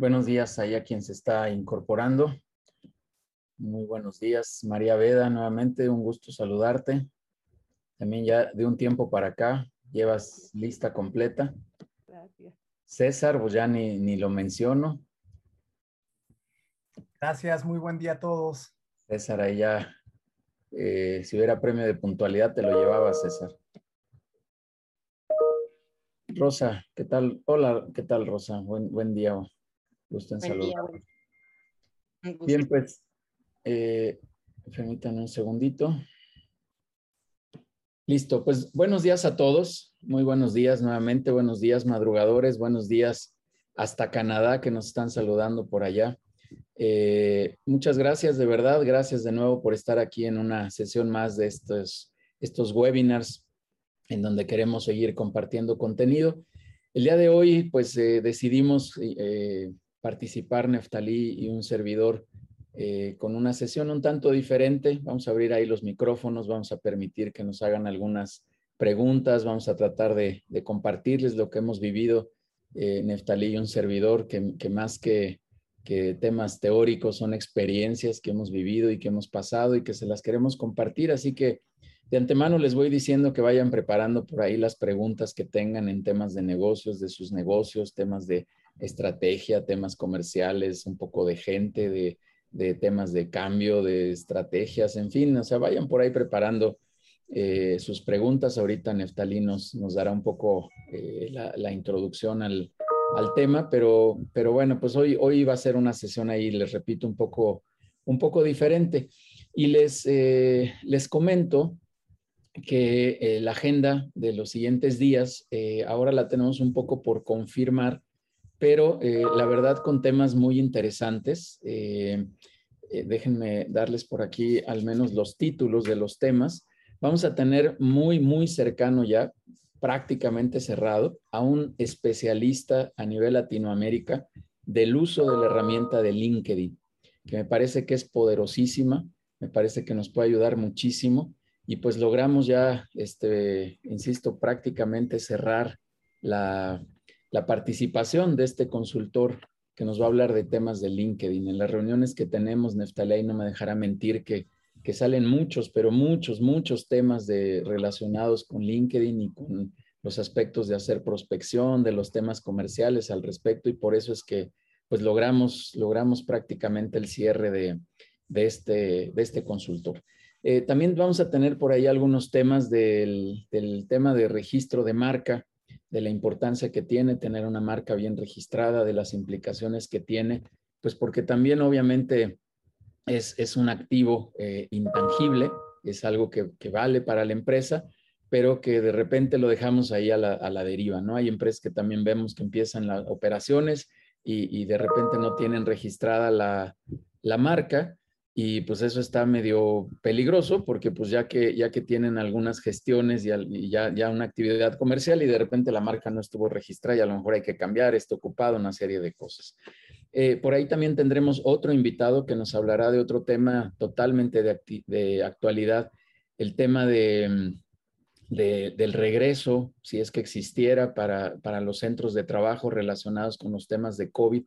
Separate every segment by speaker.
Speaker 1: Buenos días ahí a quien se está incorporando. Muy buenos días, María Veda, nuevamente un gusto saludarte. También ya de un tiempo para acá llevas lista completa. Gracias. César, pues ya ni, ni lo menciono.
Speaker 2: Gracias, muy buen día a todos.
Speaker 1: César, ahí ya, eh, si hubiera premio de puntualidad, te lo llevaba, César. Rosa, ¿qué tal? Hola, ¿qué tal, Rosa? Buen, buen día. Gusto en saludar. Bien, pues, eh, permítanme un segundito. Listo, pues buenos días a todos. Muy buenos días nuevamente. Buenos días, madrugadores. Buenos días hasta Canadá que nos están saludando por allá. Eh, muchas gracias, de verdad. Gracias de nuevo por estar aquí en una sesión más de estos, estos webinars en donde queremos seguir compartiendo contenido. El día de hoy, pues eh, decidimos eh, participar Neftalí y un servidor eh, con una sesión un tanto diferente. Vamos a abrir ahí los micrófonos, vamos a permitir que nos hagan algunas preguntas, vamos a tratar de, compartirles lo que hemos vivido eh, Neftalí y un servidor, que, más que, temas teóricos son experiencias que hemos vivido y que hemos pasado y que se las queremos compartir. Así que de antemano les voy diciendo que vayan preparando por ahí las preguntas que tengan en temas de negocios, de sus negocios, temas de estrategia, temas comerciales, un poco de gente, de, temas de cambio, de estrategias, en fin, o sea, vayan por ahí preparando eh, sus preguntas. Ahorita Neftalí nos, dará un poco eh, la, introducción al, tema, pero, pero bueno, pues hoy, hoy va a ser una sesión ahí, les repito, un poco, un poco diferente. Y les, eh, les comento que la agenda de los siguientes días, ahora la tenemos un poco por confirmar pero eh, la verdad con temas muy interesantes. Eh, eh, déjenme darles por aquí al menos los títulos de los temas. Vamos a tener muy, muy cercano ya, prácticamente cerrado, a un especialista a nivel Latinoamérica del uso de la herramienta de LinkedIn, que me parece que es poderosísima, me parece que nos puede ayudar muchísimo y pues logramos ya, este, insisto, prácticamente cerrar la, la participación de este consultor que nos va a hablar de temas de LinkedIn. En las reuniones que tenemos, Neftaley no me dejará mentir que, que salen muchos, pero muchos, muchos temas de, relacionados con LinkedIn y con los aspectos de hacer prospección, de los temas comerciales al respecto y por eso es que pues logramos, logramos prácticamente el cierre de, de, este, de este consultor. Eh, también vamos a tener por ahí algunos temas del, del tema de registro de marca, de la importancia que tiene tener una marca bien registrada, de las implicaciones que tiene, pues porque también obviamente es, un activo eh, intangible, es algo que, vale para la empresa, pero que de repente lo dejamos ahí a la, deriva, ¿no? Hay empresas que también vemos que empiezan las operaciones y, de repente no tienen registrada la, la marca y pues eso está medio peligroso porque pues ya que, ya que tienen algunas gestiones y, ya, ya una actividad comercial y de repente la marca no estuvo registrada y a lo mejor hay que cambiar, está ocupado, una serie de cosas. Eh, por ahí también tendremos otro invitado que nos hablará de otro tema totalmente de, de actualidad, el tema de, de, del regreso, si es que existiera para, para, los centros de trabajo relacionados con los temas de COVID,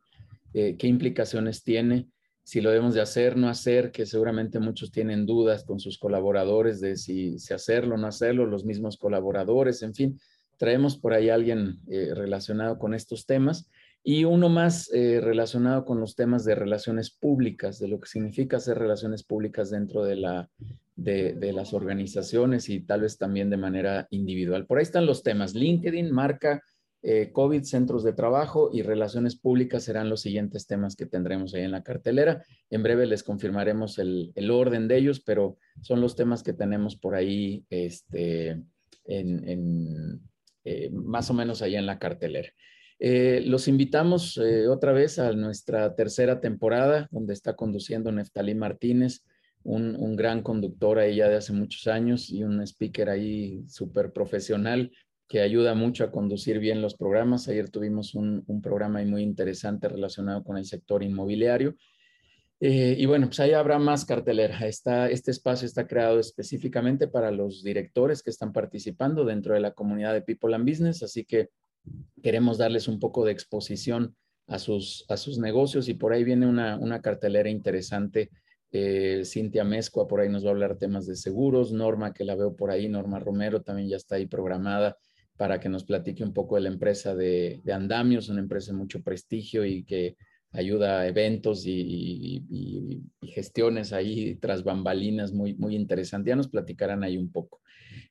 Speaker 1: eh, qué implicaciones tiene si lo debemos de hacer, no hacer, que seguramente muchos tienen dudas con sus colaboradores de si, si hacerlo, no hacerlo, los mismos colaboradores, en fin, traemos por ahí a alguien eh, relacionado con estos temas y uno más eh, relacionado con los temas de relaciones públicas, de lo que significa hacer relaciones públicas dentro de, la, de, de las organizaciones y tal vez también de manera individual. Por ahí están los temas, LinkedIn, marca, eh, COVID, centros de trabajo y relaciones públicas serán los siguientes temas que tendremos ahí en la cartelera. En breve les confirmaremos el, orden de ellos, pero son los temas que tenemos por ahí este, eh, más o menos ahí en la cartelera. Eh, los invitamos otra vez a nuestra tercera temporada, donde está conduciendo Neftalí Martínez, un, un, gran conductor ahí ya de hace muchos años y un speaker ahí súper profesional que ayuda mucho a conducir bien los programas. Ayer tuvimos un, programa muy interesante relacionado con el sector inmobiliario. Eh, y bueno, pues ahí habrá más cartelera. Está, este espacio está creado específicamente para los directores que están participando dentro de la comunidad de People and Business, así que queremos darles un poco de exposición a sus, a sus negocios y por ahí viene una, una cartelera interesante. Eh, Cintia Mezcua por ahí nos va a hablar temas de seguros, Norma que la veo por ahí, Norma Romero también ya está ahí programada para que nos platique un poco de la empresa de, Andamios, una empresa de mucho prestigio y que ayuda a eventos y, gestiones ahí tras bambalinas muy, muy interesante. Ya nos platicarán ahí un poco.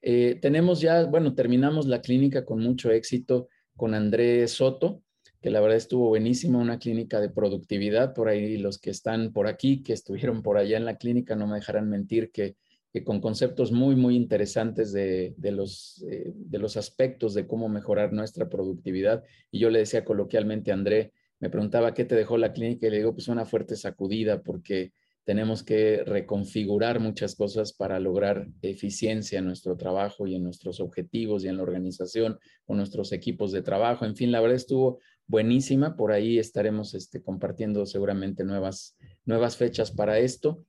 Speaker 1: Eh, tenemos ya, bueno, terminamos la clínica con mucho éxito con Andrés Soto, que la verdad estuvo buenísima, una clínica de productividad. Por ahí los que están por aquí, que estuvieron por allá en la clínica, no me dejarán mentir que, con conceptos muy, muy interesantes de, los, eh, de los aspectos de cómo mejorar nuestra productividad. Y yo le decía coloquialmente a André, me preguntaba qué te dejó la clínica y le digo, pues una fuerte sacudida porque tenemos que reconfigurar muchas cosas para lograr eficiencia en nuestro trabajo y en nuestros objetivos y en la organización con nuestros equipos de trabajo. En fin, la verdad estuvo buenísima. Por ahí estaremos este, compartiendo seguramente nuevas, nuevas fechas para esto.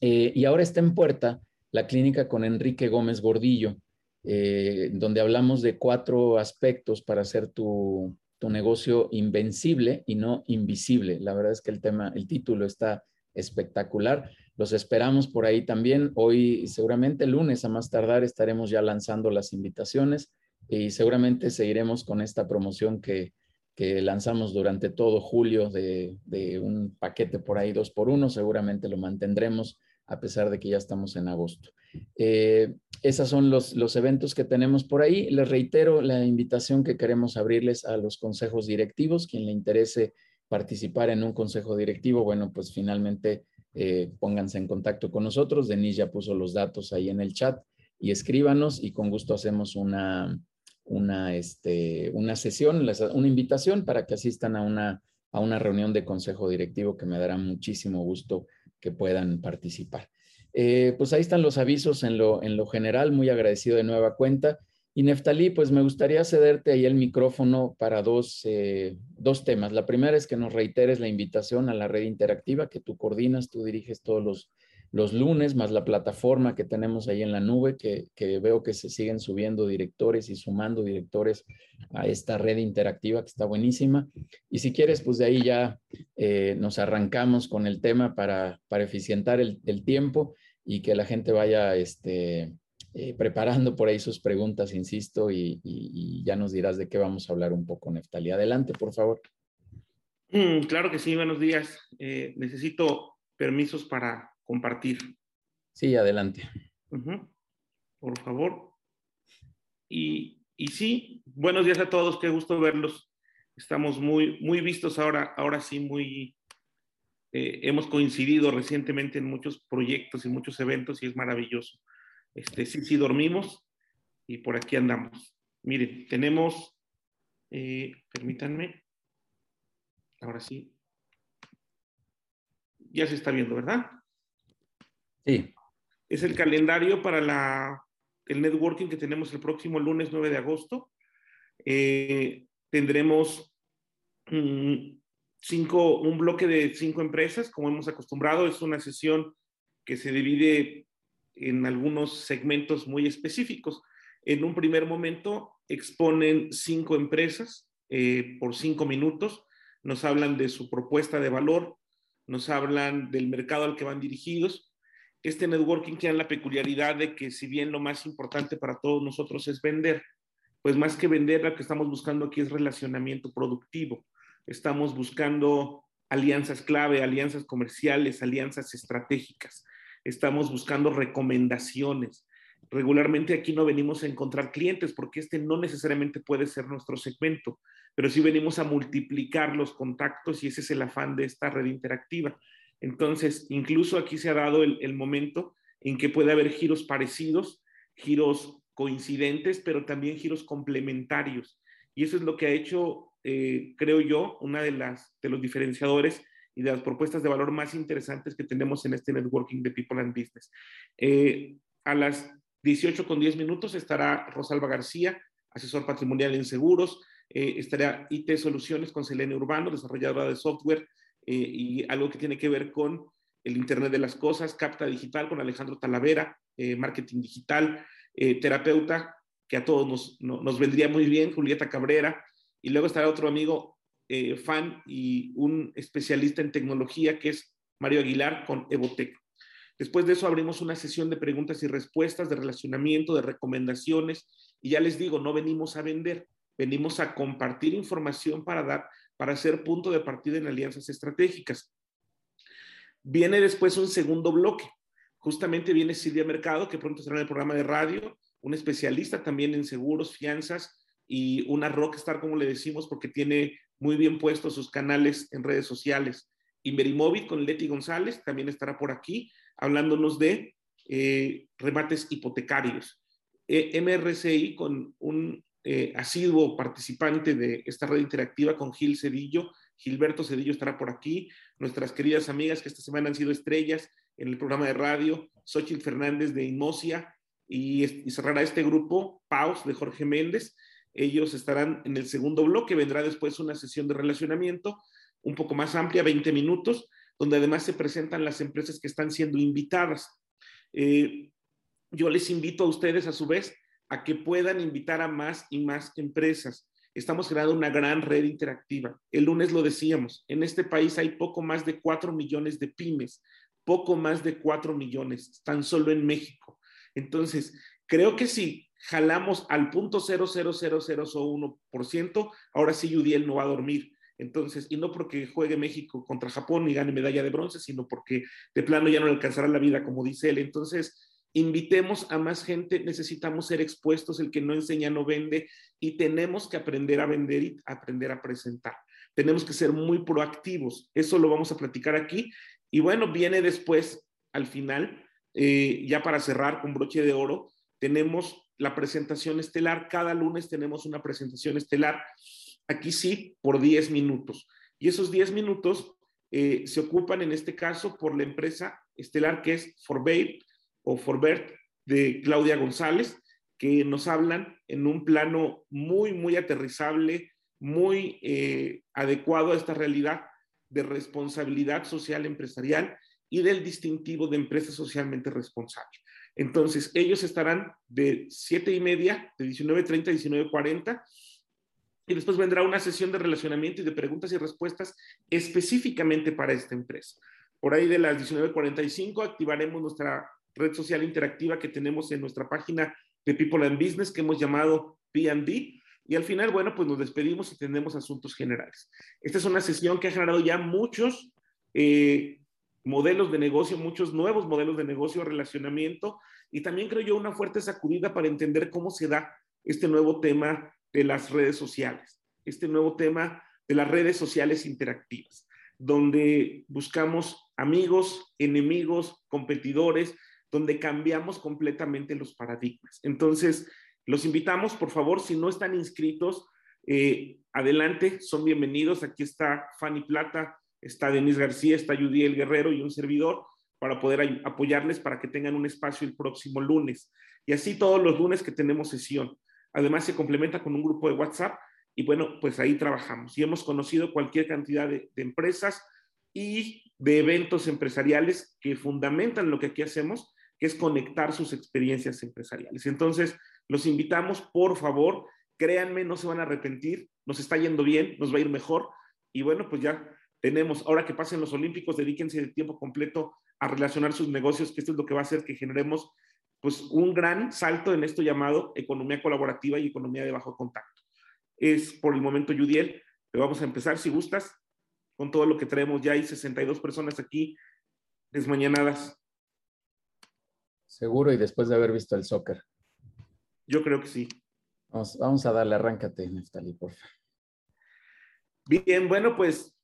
Speaker 1: Eh, y ahora está en puerta la clínica con Enrique Gómez Gordillo, eh, donde hablamos de cuatro aspectos para hacer tu, tu negocio invencible y no invisible. La verdad es que el tema, el título está espectacular. Los esperamos por ahí también. Hoy, seguramente lunes a más tardar, estaremos ya lanzando las invitaciones y seguramente seguiremos con esta promoción que, que lanzamos durante todo julio de, de, un paquete por ahí dos por uno. Seguramente lo mantendremos a pesar de que ya estamos en agosto. Eh, esos son los, los eventos que tenemos por ahí. Les reitero la invitación que queremos abrirles a los consejos directivos. Quien le interese participar en un consejo directivo, bueno, pues finalmente eh, pónganse en contacto con nosotros. Denise ya puso los datos ahí en el chat y escríbanos y con gusto hacemos una, una, este, una sesión, una invitación para que asistan a una, a una reunión de consejo directivo que me dará muchísimo gusto que puedan participar. Eh, pues ahí están los avisos en lo, en lo general, muy agradecido de nueva cuenta. Y Neftalí, pues me gustaría cederte ahí el micrófono para dos, eh, dos temas. La primera es que nos reiteres la invitación a la red interactiva que tú coordinas, tú diriges todos los, los lunes, más la plataforma que tenemos ahí en la nube, que, veo que se siguen subiendo directores y sumando directores a esta red interactiva que está buenísima. Y si quieres, pues de ahí ya eh, nos arrancamos con el tema para, para eficientar el, el tiempo y que la gente vaya este, eh, preparando por ahí sus preguntas, insisto, y, ya nos dirás de qué vamos a hablar un poco, Neftali. Adelante, por favor.
Speaker 3: Mm, claro que sí, buenos días. Eh, necesito permisos para compartir.
Speaker 1: Sí, adelante.
Speaker 3: Por favor. Y, y, sí, buenos días a todos, qué gusto verlos. Estamos muy, muy vistos ahora, ahora sí, muy, eh, hemos coincidido recientemente en muchos proyectos y muchos eventos y es maravilloso. Este, sí, sí, dormimos y por aquí andamos. Miren, tenemos, eh, permítanme, ahora sí, ya se está viendo, ¿verdad?
Speaker 1: Sí.
Speaker 3: Es el calendario para la, el networking que tenemos el próximo lunes 9 de agosto. Eh, tendremos mm, cinco, un bloque de cinco empresas, como hemos acostumbrado. Es una sesión que se divide en algunos segmentos muy específicos. En un primer momento exponen cinco empresas eh, por cinco minutos, nos hablan de su propuesta de valor, nos hablan del mercado al que van dirigidos. Este networking tiene la peculiaridad de que si bien lo más importante para todos nosotros es vender, pues más que vender, lo que estamos buscando aquí es relacionamiento productivo estamos buscando alianzas clave, alianzas comerciales, alianzas estratégicas. Estamos buscando recomendaciones. Regularmente aquí no venimos a encontrar clientes porque este no necesariamente puede ser nuestro segmento, pero sí venimos a multiplicar los contactos y ese es el afán de esta red interactiva. Entonces, incluso aquí se ha dado el, el momento en que puede haber giros parecidos, giros coincidentes, pero también giros complementarios. Y eso es lo que ha hecho eh, creo yo, una de, las, de los diferenciadores y de las propuestas de valor más interesantes que tenemos en este networking de People and Business. Eh, a las 18 con 10 minutos estará Rosalba García, asesor patrimonial en seguros, eh, estará IT Soluciones con Selene Urbano, desarrolladora de software y algo que tiene que ver con el Internet de las Cosas, Capta Digital con Alejandro Talavera, marketing digital, terapeuta, que a todos nos, nos vendría muy bien, Julieta Cabrera, y luego estará otro amigo eh, fan y un especialista en tecnología que es Mario Aguilar con Evotec. Después de eso abrimos una sesión de preguntas y respuestas, de relacionamiento, de recomendaciones. Y ya les digo, no venimos a vender, venimos a compartir información para dar, para ser punto de partida en alianzas estratégicas. Viene después un segundo bloque. Justamente viene Silvia Mercado, que pronto estará en el programa de radio, un especialista también en seguros, fianzas y una rockstar, como le decimos, porque tiene muy bien puestos sus canales en redes sociales. Inverimóvil con Leti González también estará por aquí hablándonos de eh, remates hipotecarios. E, MRCI con un eh, asiduo participante de esta red interactiva con Gil Cedillo. Gilberto Cedillo estará por aquí. Nuestras queridas amigas que esta semana han sido estrellas en el programa de radio, Xochitl Fernández de Inmosia y, y cerrará este grupo, Paus de Jorge Méndez. Ellos estarán en el segundo bloque, vendrá después una sesión de relacionamiento un poco más amplia, 20 minutos, donde además se presentan las empresas que están siendo invitadas. Eh, yo les invito a ustedes, a su vez, a que puedan invitar a más y más empresas. Estamos creando una gran red interactiva. El lunes lo decíamos, en este país hay poco más de 4 millones de pymes, poco más de 4 millones, tan solo en México. Entonces, creo que si jalamos al punto 0.00001%, ahora sí Yudiel no va a dormir entonces, y no porque juegue México contra Japón y gane medalla de bronce, sino porque de plano ya no alcanzará la vida, como dice él. Entonces, invitemos a más gente, necesitamos ser expuestos, el que no enseña no vende y tenemos que aprender a vender y aprender a presentar. Tenemos que ser muy proactivos, eso lo vamos a platicar aquí. Y bueno, viene después, al final, eh, ya para cerrar con broche de oro, tenemos la presentación estelar. Cada lunes tenemos una presentación estelar Aquí sí, por 10 minutos. Y esos 10 minutos eh, se ocupan en este caso por la empresa estelar que es Forbait o Forbert de Claudia González, que nos hablan en un plano muy, muy aterrizable, muy eh, adecuado a esta realidad de responsabilidad social empresarial y del distintivo de empresa socialmente responsable. Entonces, ellos estarán de 7 y media, de 19.30 a 19.40 y después vendrá una sesión de relacionamiento y de preguntas y respuestas específicamente para esta empresa. Por ahí de las 19.45 activaremos nuestra red social interactiva que tenemos en nuestra página de People and Business que hemos llamado P&B. Y al final, bueno, pues nos despedimos y tenemos asuntos generales. Esta es una sesión que ha generado ya muchos eh, modelos de negocio, muchos nuevos modelos de negocio, relacionamiento y también creo yo una fuerte sacudida para entender cómo se da este nuevo tema de las redes sociales, este nuevo tema de las redes sociales interactivas, donde buscamos amigos, enemigos, competidores, donde cambiamos completamente los paradigmas. Entonces, los invitamos, por favor, si no están inscritos, eh, adelante, son bienvenidos. Aquí está Fanny Plata, está Denise García, está Judiel Guerrero y un servidor para poder apoyarles para que tengan un espacio el próximo lunes. Y así todos los lunes que tenemos sesión. Además, se complementa con un grupo de WhatsApp y bueno, pues ahí trabajamos y hemos conocido cualquier cantidad de, empresas y de eventos empresariales que fundamentan lo que aquí hacemos, que es conectar sus experiencias empresariales. Entonces, los invitamos, por favor, créanme, no se van a arrepentir, nos está yendo bien, nos va a ir mejor y bueno, pues ya tenemos, ahora que pasen los Olímpicos, dedíquense de tiempo completo a relacionar sus negocios, que esto es lo que va a hacer que generemos pues un gran salto en esto llamado economía colaborativa y economía de bajo contacto. Es por el momento, Yudiel, pero vamos a empezar, si gustas, con todo lo que traemos. Ya hay 62 personas aquí desmañanadas.
Speaker 1: Seguro, y después de haber visto el soccer.
Speaker 3: Yo creo que sí.
Speaker 1: Vamos, vamos a darle, arráncate, Neftali, por favor.
Speaker 3: Bien, bueno, pues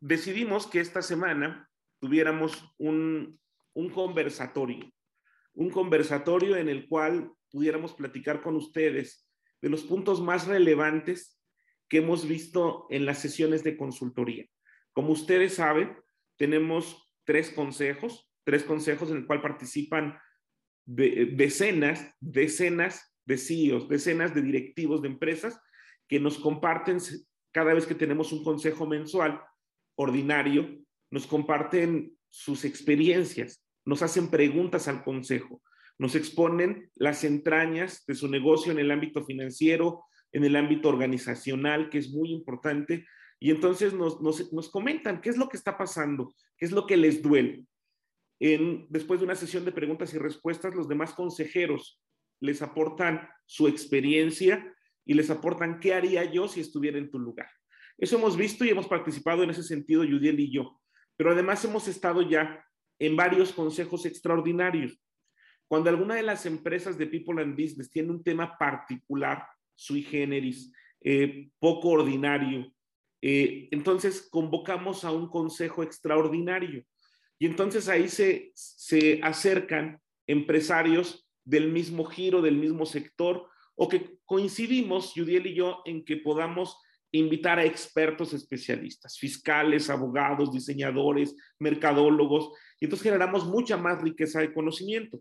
Speaker 3: decidimos que esta semana tuviéramos un, un conversatorio un conversatorio en el cual pudiéramos platicar con ustedes de los puntos más relevantes que hemos visto en las sesiones de consultoría. Como ustedes saben, tenemos tres consejos, tres consejos en el cual participan decenas, decenas de CEOs, decenas de directivos de empresas que nos comparten cada vez que tenemos un consejo mensual ordinario, nos comparten sus experiencias, nos hacen preguntas al consejo, nos exponen las entrañas de su negocio en el ámbito financiero, en el ámbito organizacional, que es muy importante, Y entonces nos, nos, comentan qué es lo que está pasando, qué es lo que les duele. Después de una sesión de preguntas y respuestas, los demás consejeros les aportan su experiencia y les aportan qué haría yo si estuviera en tu lugar. Eso hemos visto y hemos participado en ese sentido, Judiel y yo. Pero además hemos estado ya en varios consejos extraordinarios. Cuando alguna de las empresas de People and Business tiene un tema particular, sui generis, eh, poco ordinario, eh, entonces convocamos a un consejo extraordinario. Y entonces ahí se, se acercan empresarios del mismo giro, del mismo sector, o que coincidimos, Judiel y yo, en que podamos invitar a expertos especialistas, fiscales, abogados, diseñadores, mercadólogos, y entonces generamos mucha más riqueza de conocimiento.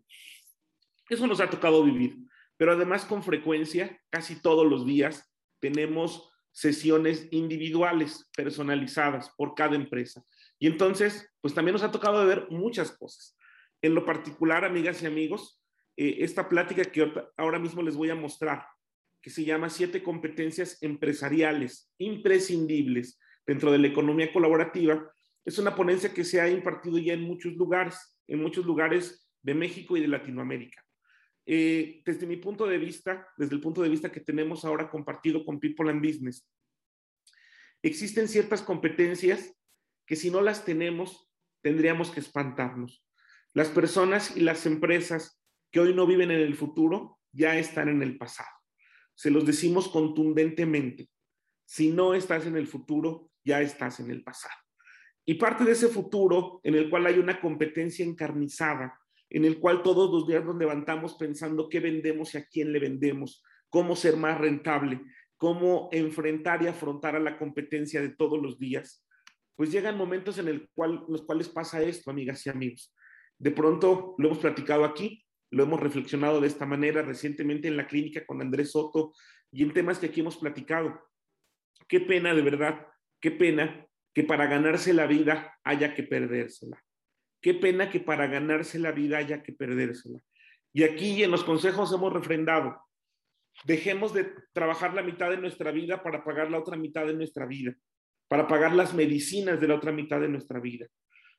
Speaker 3: Eso nos ha tocado vivir, pero además con frecuencia, casi todos los días, tenemos sesiones individuales, personalizadas por cada empresa. Y entonces, pues también nos ha tocado ver muchas cosas. En lo particular, amigas y amigos, eh, esta plática que ahora mismo les voy a mostrar, que se llama Siete competencias empresariales imprescindibles dentro de la economía colaborativa, es una ponencia que se ha impartido ya en muchos lugares, en muchos lugares de México y de Latinoamérica. Eh, desde mi punto de vista, desde el punto de vista que tenemos ahora compartido con People and Business, existen ciertas competencias que si no las tenemos, tendríamos que espantarnos. Las personas y las empresas que hoy no viven en el futuro ya están en el pasado. Se los decimos contundentemente. Si no estás en el futuro, ya estás en el pasado. Y parte de ese futuro en el cual hay una competencia encarnizada, en el cual todos los días nos levantamos pensando qué vendemos y a quién le vendemos, cómo ser más rentable, cómo enfrentar y afrontar a la competencia de todos los días. Pues llegan momentos en los cuales pasa esto, amigas y amigos. De pronto, lo hemos platicado aquí, lo hemos reflexionado de esta manera recientemente en la clínica con Andrés Soto y en temas que aquí hemos platicado. Qué pena, de verdad, qué pena que para ganarse la vida haya que perdérsela. Qué pena que para ganarse la vida haya que perdérsela. Y aquí en los consejos hemos refrendado, dejemos de trabajar la mitad de nuestra vida para pagar la otra mitad de nuestra vida, para pagar las medicinas de la otra mitad de nuestra vida.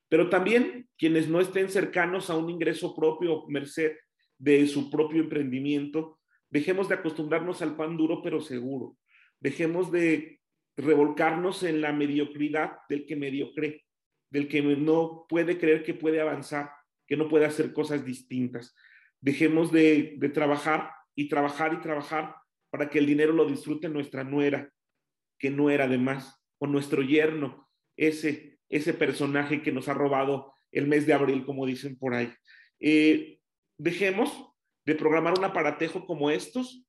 Speaker 3: Pero también quienes no estén cercanos a un ingreso propio, merced de su propio emprendimiento, dejemos de acostumbrarnos al pan duro pero seguro. Dejemos de revolcarnos en la mediocridad del que mediocre del que no puede creer que puede avanzar, que no puede hacer cosas distintas. Dejemos de, trabajar y trabajar y trabajar para que el dinero lo disfrute nuestra nuera, que no era además, nuestro yerno, ese, ese personaje que nos ha robado el mes de abril, como dicen por ahí. Eh, dejemos de programar un aparatejo como estos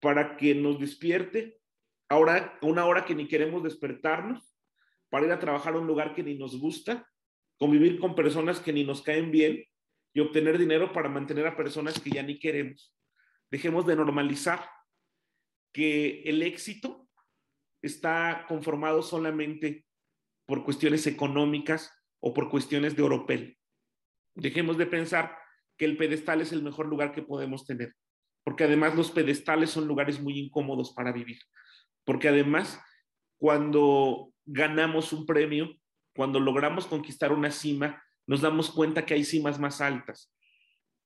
Speaker 3: para que nos despierte ahora una hora que ni queremos despertarnos para ir a trabajar a un lugar que ni nos gusta, convivir con personas que ni nos caen bien y obtener dinero para mantener a personas que ya ni queremos. Dejemos de normalizar que el éxito está conformado solamente por cuestiones económicas o por cuestiones de oropel. Dejemos de pensar que el pedestal es el mejor lugar que podemos tener, porque además los pedestales son lugares muy incómodos para vivir, porque además cuando ganamos un premio, cuando logramos conquistar una cima, nos damos cuenta que hay cimas más altas.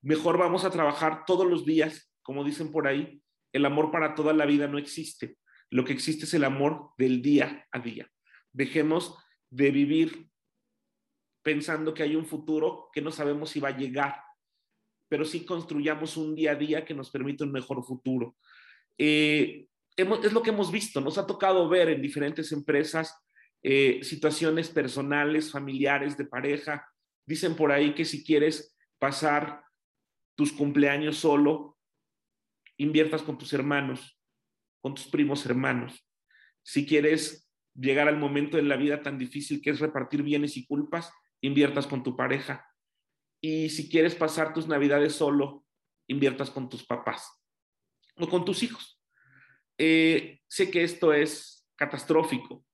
Speaker 3: Mejor vamos a trabajar todos los días, como dicen por ahí, el amor para toda la vida no existe. Lo que existe es el amor del día a día. Dejemos de vivir pensando que hay un futuro que no sabemos si va a llegar, pero sí construyamos un día a día que nos permita un mejor futuro. Eh, es lo que hemos visto, nos ha tocado ver en diferentes empresas eh, situaciones personales, familiares, de pareja. Dicen por ahí que si quieres pasar tus cumpleaños solo, inviertas con tus hermanos, con tus primos hermanos. Si quieres llegar al momento en la vida tan difícil que es repartir bienes y culpas, inviertas con tu pareja. Y si quieres pasar tus navidades solo, inviertas con tus papás o con tus hijos. Eh, sé que esto es catastrófico,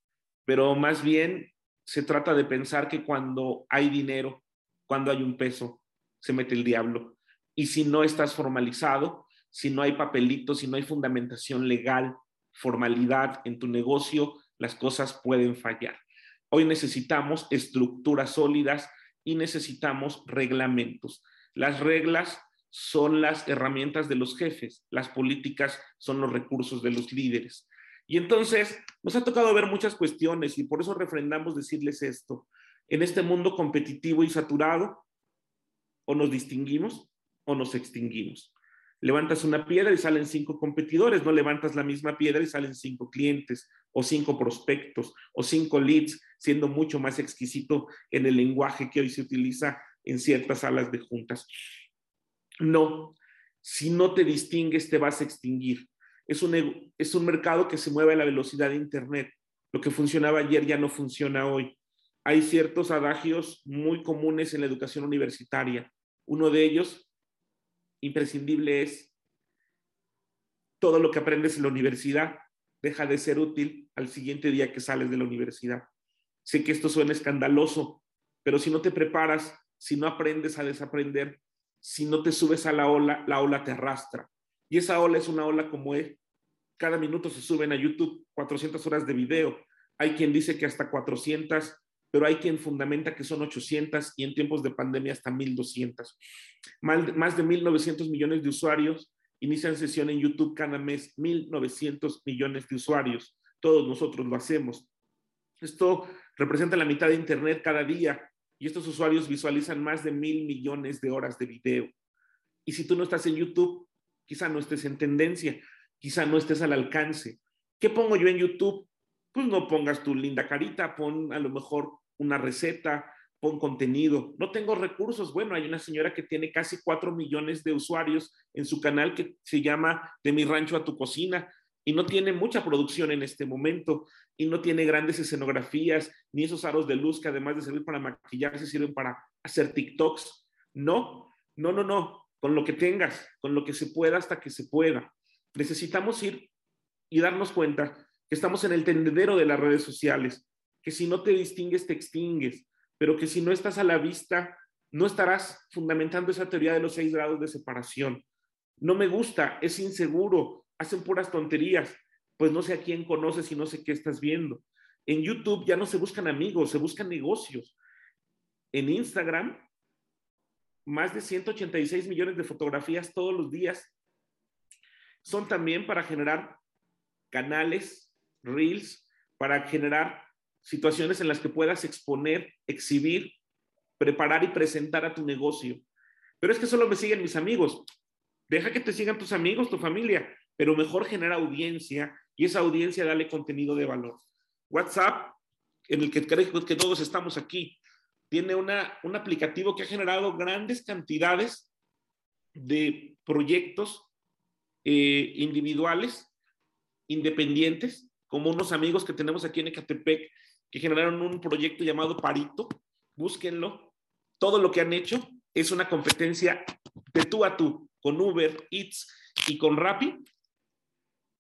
Speaker 3: pero más bien se trata de pensar que cuando hay dinero, cuando hay un peso, se mete el diablo. Y si no estás formalizado, si no hay papelitos, si no hay fundamentación legal, formalidad en tu negocio, las cosas pueden fallar. Hoy necesitamos estructuras sólidas y necesitamos reglamentos. Las reglas son las herramientas de los jefes, las políticas son los recursos de los líderes. Y entonces nos ha tocado ver muchas cuestiones y por eso refrendamos decirles esto. En este mundo competitivo y saturado, o nos distinguimos o nos extinguimos. Levantas una piedra y salen cinco competidores, no levantas la misma piedra y salen cinco clientes o cinco prospectos o cinco leads, siendo mucho más exquisito en el lenguaje que hoy se utiliza en ciertas salas de juntas. No, si no te distingues te vas a extinguir. Es un, es un mercado que se mueve a la velocidad de Internet. Lo que funcionaba ayer ya no funciona hoy. Hay ciertos adagios muy comunes en la educación universitaria. Uno de ellos, imprescindible, es todo lo que aprendes en la universidad deja de ser útil al siguiente día que sales de la universidad. Sé que esto suena escandaloso, pero si no te preparas, si no aprendes a desaprender, si no te subes a la ola, la ola te arrastra. Y esa ola es una ola como es. Cada minuto se suben a YouTube 400 horas de video. Hay quien dice que hasta 400, pero hay quien fundamenta que son 800 y en tiempos de pandemia hasta 1200. Más de 1.900 millones de usuarios inician sesión en YouTube cada mes, 1.900 millones de usuarios. Todos nosotros lo hacemos. Esto representa la mitad de Internet cada día y estos usuarios visualizan más de mil millones de horas de video. Y si tú no estás en YouTube, quizá no estés en tendencia, quizá no estés al alcance. ¿Qué pongo yo en YouTube? Pues no pongas tu linda carita, pon a lo mejor una receta, pon contenido. No tengo recursos. Bueno, hay una señora que tiene casi cuatro millones de usuarios en su canal que se llama De mi rancho a tu cocina y no tiene mucha producción en este momento y no tiene grandes escenografías ni esos aros de luz que además de servir para maquillarse sirven para hacer TikToks. No, no, no, no, con lo que tengas, con lo que se pueda hasta que se pueda. Necesitamos ir y darnos cuenta que estamos en el tendedero de las redes sociales, que si no te distingues te extingues, pero que si no estás a la vista, no estarás fundamentando esa teoría de los seis grados de separación. No me gusta, es inseguro, hacen puras tonterías, pues no sé a quién conoces y no sé qué estás viendo. En YouTube ya no se buscan amigos, se buscan negocios. En Instagram, más de 186 millones de fotografías todos los días son también para generar canales, reels, para generar situaciones en las que puedas exponer, exhibir, preparar y presentar a tu negocio. Pero es que solo me siguen mis amigos. Deja que te sigan tus amigos, tu familia, pero mejor genera audiencia y esa audiencia dale contenido de valor. WhatsApp, en el que creo que todos estamos aquí, tiene una, un aplicativo que ha generado grandes cantidades de proyectos eh, individuales, independientes, como unos amigos que tenemos aquí en Ecatepec que generaron un proyecto llamado Parito. Búsquenlo. Todo lo que han hecho es una competencia de tú a tú con Uber, Eats y con Rappi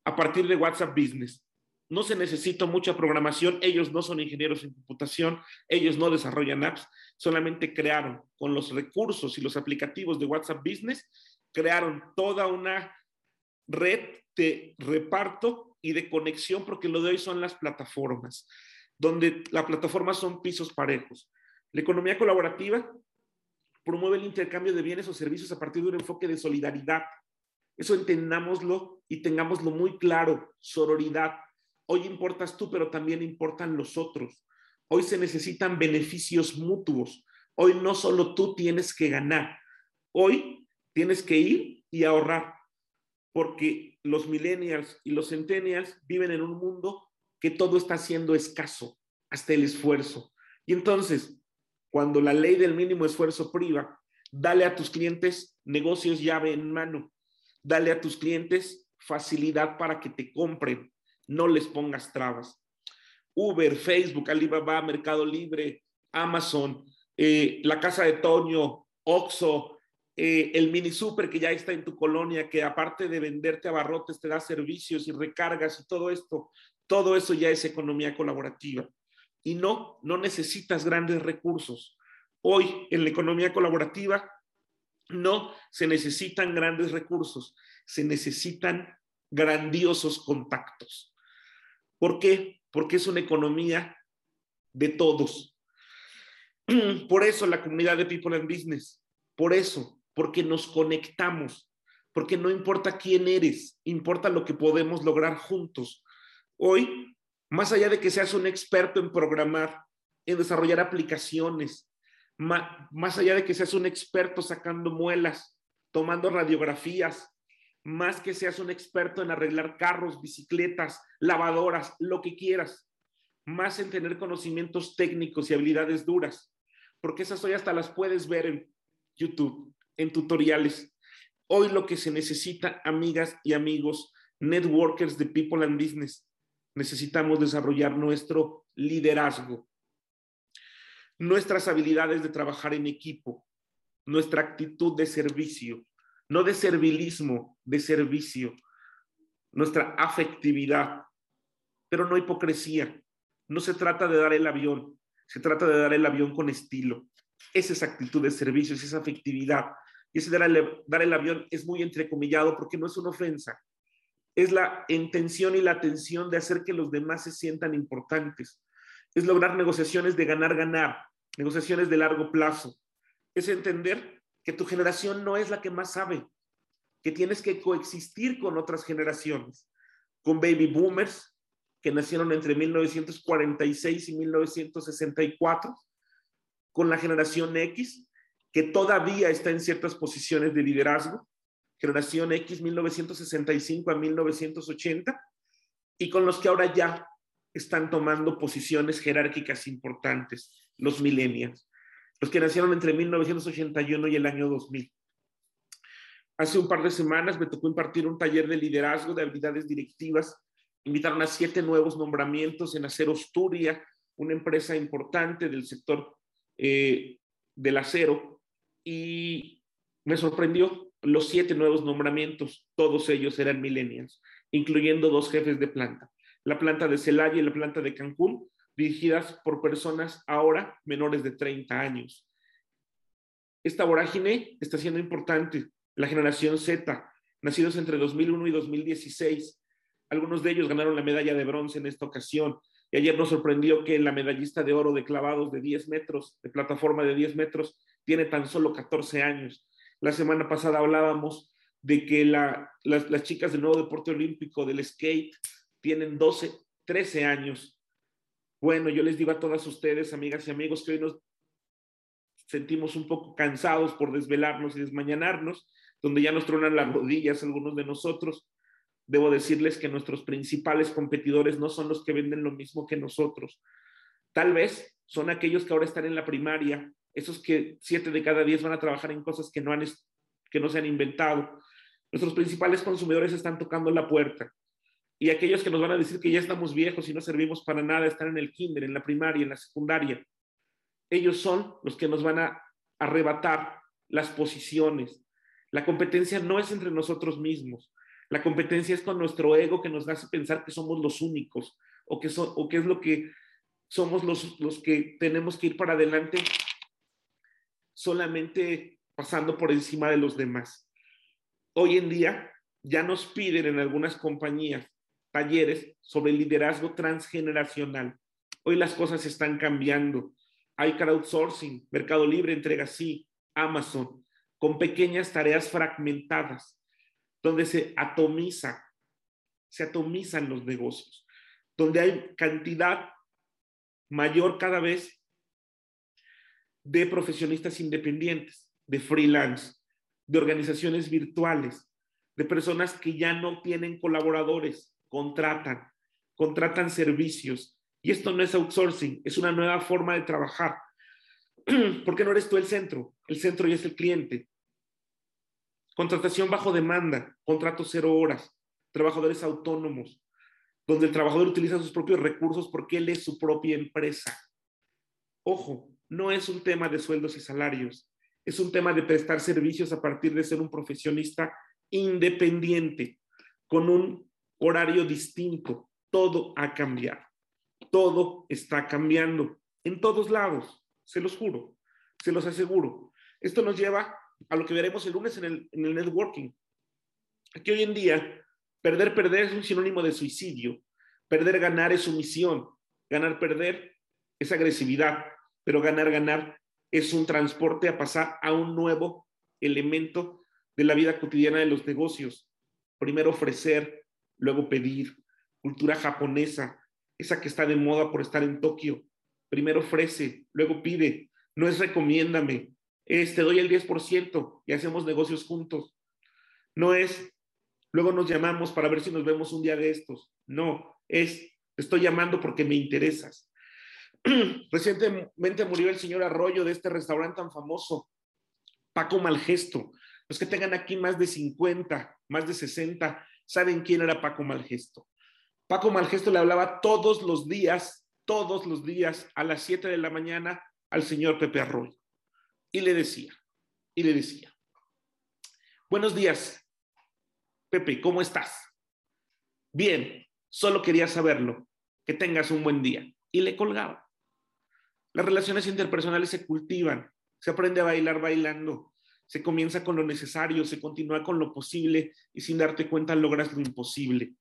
Speaker 3: a partir de WhatsApp Business. No se necesita mucha programación, ellos no son ingenieros en computación, ellos no desarrollan apps, solamente crearon con los recursos y los aplicativos de WhatsApp Business, crearon toda una red de reparto y de conexión, porque lo de hoy son las plataformas donde la plataforma son pisos parejos. La economía colaborativa promueve el intercambio de bienes o servicios a partir de un enfoque de solidaridad. Eso entendámoslo y tengámoslo muy claro, sororidad. Hoy importas tú, pero también importan los otros. Hoy se necesitan beneficios mutuos. Hoy no solo tú tienes que ganar. Hoy tienes que ir y ahorrar, porque los millennials y los centennials viven en un mundo que todo está siendo escaso, hasta el esfuerzo. Y entonces, cuando la ley del mínimo esfuerzo priva, dale a tus clientes negocios llave en mano, dale a tus clientes facilidad para que te compren, no les pongas trabas. Uber, Facebook, Alibaba, Mercado Libre, Amazon, eh, la casa de Toño, Oxo, eh, el mini super que ya está en tu colonia, que aparte de venderte abarrotes te da servicios y recargas y todo esto, todo eso ya es economía colaborativa. Y no, no necesitas grandes recursos. Hoy en la economía colaborativa no se necesitan grandes recursos, se necesitan grandiosos contactos. ¿Por qué? Porque es una economía de todos. Por eso la comunidad de People and Business, por eso, porque nos conectamos, porque no importa quién eres, importa lo que podemos lograr juntos. Hoy, más allá de que seas un experto en programar, en desarrollar aplicaciones, más allá de que seas un experto sacando muelas, tomando radiografías, más que seas un experto en arreglar carros, bicicletas, lavadoras, lo que quieras, más en tener conocimientos técnicos y habilidades duras, porque esas hoy hasta las puedes ver en YouTube, en tutoriales. Hoy lo que se necesita, amigas y amigos, networkers de People and Business, necesitamos desarrollar nuestro liderazgo, nuestras habilidades de trabajar en equipo, nuestra actitud de servicio, no de servilismo, de servicio, nuestra afectividad, pero no hipocresía. No se trata de dar el avión, se trata de dar el avión con estilo. Es esa actitud de servicio, es esa afectividad. Y ese dar el, dar el avión es muy entrecomillado porque no es una ofensa. Es la intención y la atención de hacer que los demás se sientan importantes es lograr negociaciones de ganar-ganar, negociaciones de largo plazo. Es entender que tu generación no es la que más sabe, que tienes que coexistir con otras generaciones, con baby boomers que nacieron entre 1946 y 1964, con la generación X, que todavía está en ciertas posiciones de liderazgo, generación X 1965 a 1980, y con los que ahora ya están tomando posiciones jerárquicas importantes, los millennials, los que nacieron entre 1981 y el año 2000. Hace un par de semanas me tocó impartir un taller de liderazgo de habilidades directivas. Invitaron a siete nuevos nombramientos en Acero Turia, una empresa importante del sector eh, del acero, y me sorprendió los siete nuevos nombramientos, todos ellos eran millennials, incluyendo dos jefes de planta la planta de Celaya y la planta de Cancún, dirigidas por personas ahora menores de 30 años. Esta vorágine está siendo importante. La generación Z, nacidos entre 2001 y 2016, algunos de ellos ganaron la medalla de bronce en esta ocasión. Y ayer nos sorprendió que la medallista de oro de clavados de 10 metros, de plataforma de 10 metros, tiene tan solo 14 años. La semana pasada hablábamos de que las, las chicas del nuevo deporte olímpico del skate tienen 12, 13 años. Bueno, yo les digo a todas ustedes, amigas y amigos, que hoy nos sentimos un poco cansados por desvelarnos y desmañanarnos, donde ya nos tronan las rodillas algunos de nosotros. Debo decirles que nuestros principales competidores no son los que venden lo mismo que nosotros. Tal vez son aquellos que ahora están en la primaria, esos que siete de cada diez van a trabajar en cosas que no, han, que no se han inventado. Nuestros principales consumidores están tocando la puerta y aquellos que nos van a decir que ya estamos viejos y no servimos para nada, están en el kinder, en la primaria, en la secundaria. Ellos son los que nos van a arrebatar las posiciones. La competencia no es entre nosotros mismos. La competencia es con nuestro ego que nos hace pensar que somos los únicos o que, son, o que es lo que somos los, los que tenemos que ir para adelante solamente pasando por encima de los demás. Hoy en día ya nos piden en algunas compañías talleres sobre liderazgo transgeneracional. Hoy las cosas están cambiando. Hay crowdsourcing, Mercado Libre entrega sí, Amazon, con pequeñas tareas fragmentadas, donde se atomiza, se atomizan los negocios, donde hay cantidad mayor cada vez de profesionistas independientes, de freelance, de organizaciones virtuales, de personas que ya no tienen colaboradores, contratan, contratan servicios. Y esto no es outsourcing, es una nueva forma de trabajar. Porque no eres tú el centro, el centro ya es el cliente. Contratación bajo demanda, contratos cero horas, trabajadores autónomos, donde el trabajador utiliza sus propios recursos porque él es su propia empresa. Ojo, no es un tema de sueldos y salarios, es un tema de prestar servicios a partir de ser un profesionista independiente, con un horario distinto. Todo ha cambiado. Todo está cambiando en todos lados, se los juro, se los aseguro. Esto nos lleva a lo que veremos el lunes en el, en el networking. Aquí hoy en día, perder, perder es un sinónimo de suicidio. Perder, ganar es sumisión. Ganar, perder es agresividad. Pero ganar, ganar es un transporte a pasar a un nuevo elemento de la vida cotidiana de los negocios. Primero ofrecer, luego pedir. Cultura japonesa, esa que está de moda por estar en Tokio. Primero ofrece, luego pide. No es recomiéndame, es te doy el 10% y hacemos negocios juntos. No es, luego nos llamamos para ver si nos vemos un día de estos. No, es, estoy llamando porque me interesas. Recientemente murió el señor Arroyo de este restaurante tan famoso, Paco Malgesto. Los que tengan aquí más de 50, más de 60, saben quién era Paco Malgesto. Paco Malgesto le hablaba todos los días, todos los días, a las 7 de la mañana al señor Pepe Arroyo. Y le decía, y le decía, buenos días, Pepe, ¿cómo estás? Bien, solo quería saberlo, que tengas un buen día. Y le colgaba. Las relaciones interpersonales se cultivan, se aprende a bailar bailando, se comienza con lo necesario, se continúa con lo posible y sin darte cuenta logras lo imposible.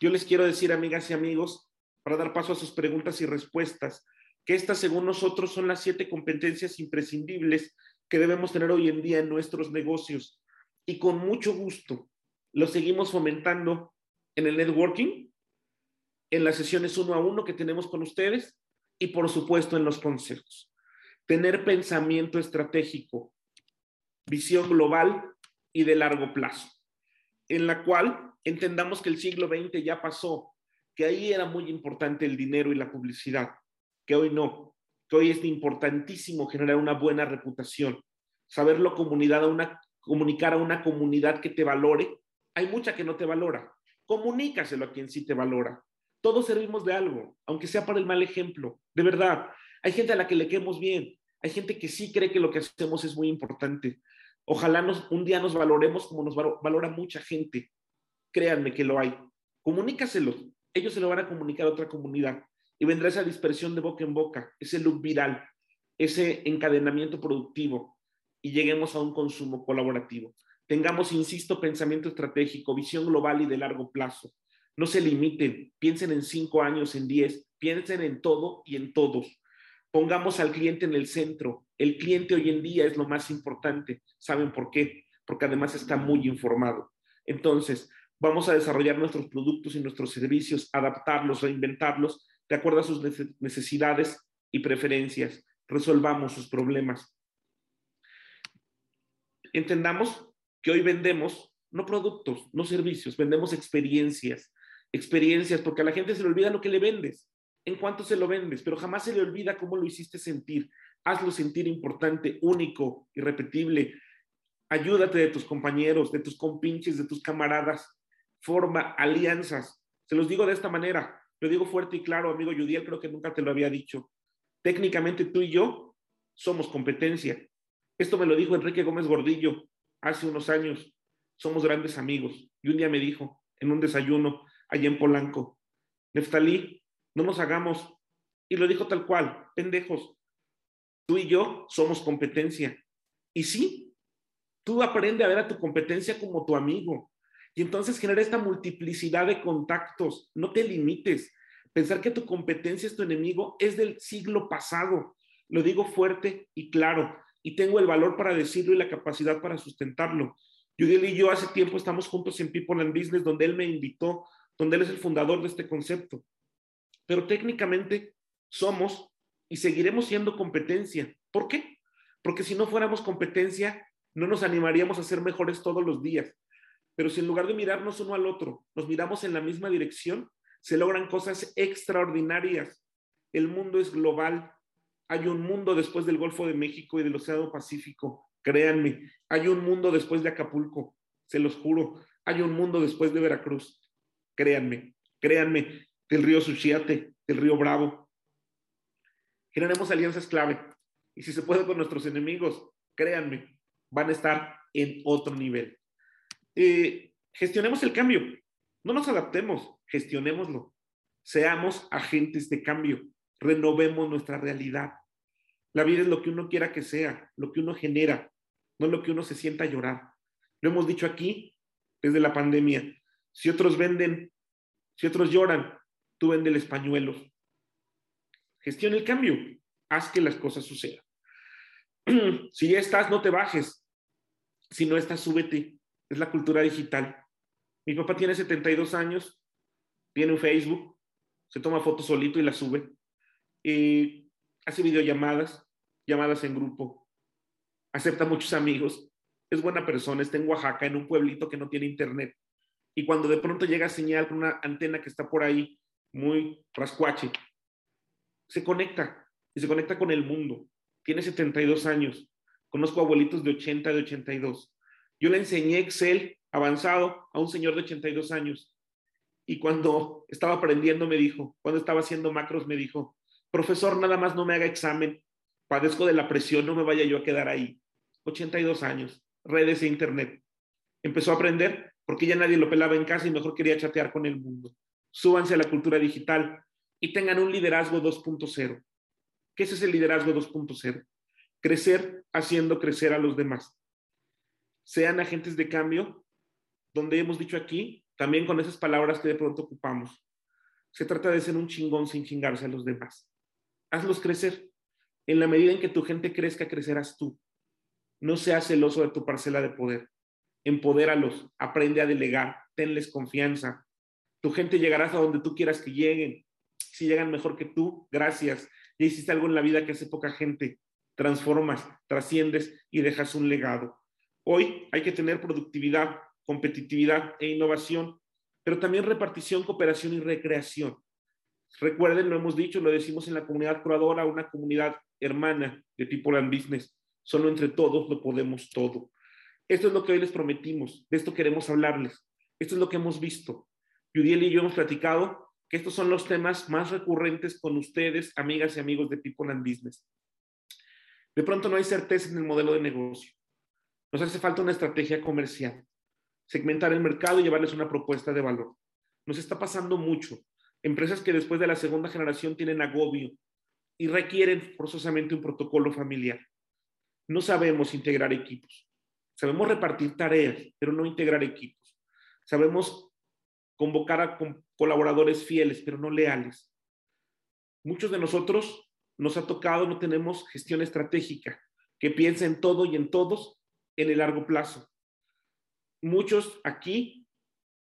Speaker 3: Yo les quiero decir, amigas y amigos, para dar paso a sus preguntas y respuestas, que estas, según nosotros, son las siete competencias imprescindibles que debemos tener hoy en día en nuestros negocios. Y con mucho gusto lo seguimos fomentando en el networking, en las sesiones uno a uno que tenemos con ustedes y, por supuesto, en los consejos. Tener pensamiento estratégico, visión global y de largo plazo, en la cual entendamos que el siglo XX ya pasó, que ahí era muy importante el dinero y la publicidad, que hoy no, que hoy es importantísimo generar una buena reputación, saberlo comunicar a una comunidad que te valore. Hay mucha que no te valora. Comunícaselo a quien sí te valora. Todos servimos de algo, aunque sea para el mal ejemplo. De verdad, hay gente a la que le quemos bien. Hay gente que sí cree que lo que hacemos es muy importante. Ojalá un día nos valoremos como nos valora mucha gente. Créanme que lo hay. Comunícaselo. Ellos se lo van a comunicar a otra comunidad y vendrá esa dispersión de boca en boca, ese loop viral, ese encadenamiento productivo y lleguemos a un consumo colaborativo. Tengamos, insisto, pensamiento estratégico, visión global y de largo plazo. No se limiten, piensen en cinco años, en diez, piensen en todo y en todos. Pongamos al cliente en el centro. El cliente hoy en día es lo más importante. ¿Saben por qué? Porque además está muy informado. Entonces, vamos a desarrollar nuestros productos y nuestros servicios, adaptarlos, reinventarlos de acuerdo a sus necesidades y preferencias. Resolvamos sus problemas. Entendamos que hoy vendemos no productos, no servicios, vendemos experiencias. Experiencias, porque a la gente se le olvida lo que le vendes, en cuánto se lo vendes, pero jamás se le olvida cómo lo hiciste sentir. Hazlo sentir importante, único, irrepetible. Ayúdate de tus compañeros, de tus compinches, de tus camaradas. Forma alianzas. Se los digo de esta manera. Lo digo fuerte y claro, amigo Judiel, creo que nunca te lo había dicho. Técnicamente tú y yo somos competencia. Esto me lo dijo Enrique Gómez Gordillo hace unos años. Somos grandes amigos. Y un día me dijo, en un desayuno allá en Polanco, Neftalí, no nos hagamos. Y lo dijo tal cual, pendejos. Tú y yo somos competencia. Y sí, tú aprende a ver a tu competencia como tu amigo. Y entonces genera esta multiplicidad de contactos. No te limites. Pensar que tu competencia es tu enemigo es del siglo pasado. Lo digo fuerte y claro. Y tengo el valor para decirlo y la capacidad para sustentarlo. Yudiel y yo hace tiempo estamos juntos en People and Business, donde él me invitó, donde él es el fundador de este concepto. Pero técnicamente somos y seguiremos siendo competencia. ¿Por qué? Porque si no fuéramos competencia, no nos animaríamos a ser mejores todos los días. Pero si en lugar de mirarnos uno al otro, nos miramos en la misma dirección, se logran cosas extraordinarias. El mundo es global. Hay un mundo después del Golfo de México y del Océano Pacífico. Créanme, hay un mundo después de Acapulco. Se los juro. Hay un mundo después de Veracruz. Créanme, créanme, del río Suchiate, del río Bravo. Generemos alianzas clave. Y si se puede con nuestros enemigos, créanme, van a estar en otro nivel. Eh, gestionemos el cambio, no nos adaptemos, gestionémoslo. Seamos agentes de cambio, renovemos nuestra realidad. La vida es lo que uno quiera que sea, lo que uno genera, no lo que uno se sienta a llorar. Lo hemos dicho aquí desde la pandemia. Si otros venden, si otros lloran, tú vende el españuelo. Gestiona el cambio, haz que las cosas sucedan. si ya estás, no te bajes. Si no estás, súbete. Es la cultura digital. Mi papá tiene 72 años, tiene un Facebook, se toma fotos solito y las sube. Hace videollamadas, llamadas en grupo, acepta muchos amigos, es buena persona, está en Oaxaca, en un pueblito que no tiene internet. Y cuando de pronto llega señal con una antena que está por ahí, muy rascuache, se conecta y se conecta con el mundo. Tiene 72 años. Conozco abuelitos de 80, de 82. Yo le enseñé Excel avanzado a un señor de 82 años. Y cuando estaba aprendiendo me dijo, cuando estaba haciendo macros me dijo, profesor, nada más no me haga examen, padezco de la presión, no me vaya yo a quedar ahí. 82 años, redes e internet. Empezó a aprender porque ya nadie lo pelaba en casa y mejor quería chatear con el mundo. Súbanse a la cultura digital y tengan un liderazgo 2.0. ¿Qué es ese liderazgo 2.0? Crecer haciendo crecer a los demás. Sean agentes de cambio, donde hemos dicho aquí, también con esas palabras que de pronto ocupamos. Se trata de ser un chingón sin chingarse a los demás. Hazlos crecer. En la medida en que tu gente crezca, crecerás tú. No seas celoso de tu parcela de poder. Empodéralos, aprende a delegar, tenles confianza. Tu gente llegará hasta donde tú quieras que lleguen. Si llegan mejor que tú, gracias. Ya hiciste algo en la vida que hace poca gente. Transformas, trasciendes y dejas un legado. Hoy hay que tener productividad, competitividad e innovación, pero también repartición, cooperación y recreación. Recuerden, lo hemos dicho, lo decimos en la comunidad curadora, una comunidad hermana de tipo Land Business. Solo entre todos lo podemos todo. Esto es lo que hoy les prometimos, de esto queremos hablarles. Esto es lo que hemos visto. Yudiel y yo hemos platicado que estos son los temas más recurrentes con ustedes, amigas y amigos de People and Business. De pronto no hay certeza en el modelo de negocio. Nos hace falta una estrategia comercial, segmentar el mercado y llevarles una propuesta de valor. Nos está pasando mucho. Empresas que después de la segunda generación tienen agobio y requieren forzosamente un protocolo familiar. No sabemos integrar equipos. Sabemos repartir tareas, pero no integrar equipos. Sabemos convocar a colaboradores fieles, pero no leales. Muchos de nosotros nos ha tocado, no tenemos gestión estratégica, que piensa en todo y en todos en el largo plazo. Muchos aquí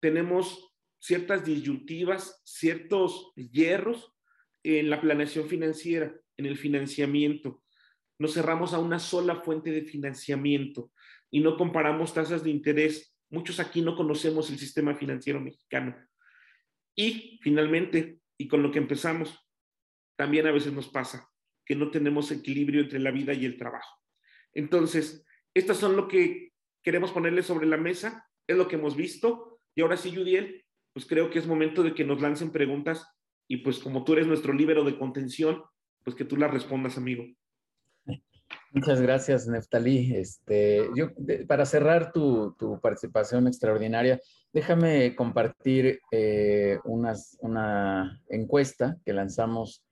Speaker 3: tenemos ciertas disyuntivas, ciertos hierros en la planeación financiera, en el financiamiento, nos cerramos a una sola fuente de financiamiento y no comparamos tasas de interés. Muchos aquí no conocemos el sistema financiero mexicano. Y finalmente, y con lo que empezamos, también a veces nos pasa que no tenemos equilibrio entre la vida y el trabajo. Entonces, estas son lo que queremos ponerle sobre la mesa, es lo que hemos visto. Y ahora sí, Judiel, pues creo que es momento de que nos lancen preguntas y pues como tú eres nuestro líbero de contención, pues que tú las respondas, amigo.
Speaker 1: Muchas gracias, Neftalí. Este, yo, para cerrar tu, participación extraordinaria, déjame compartir eh, una encuesta que lanzamos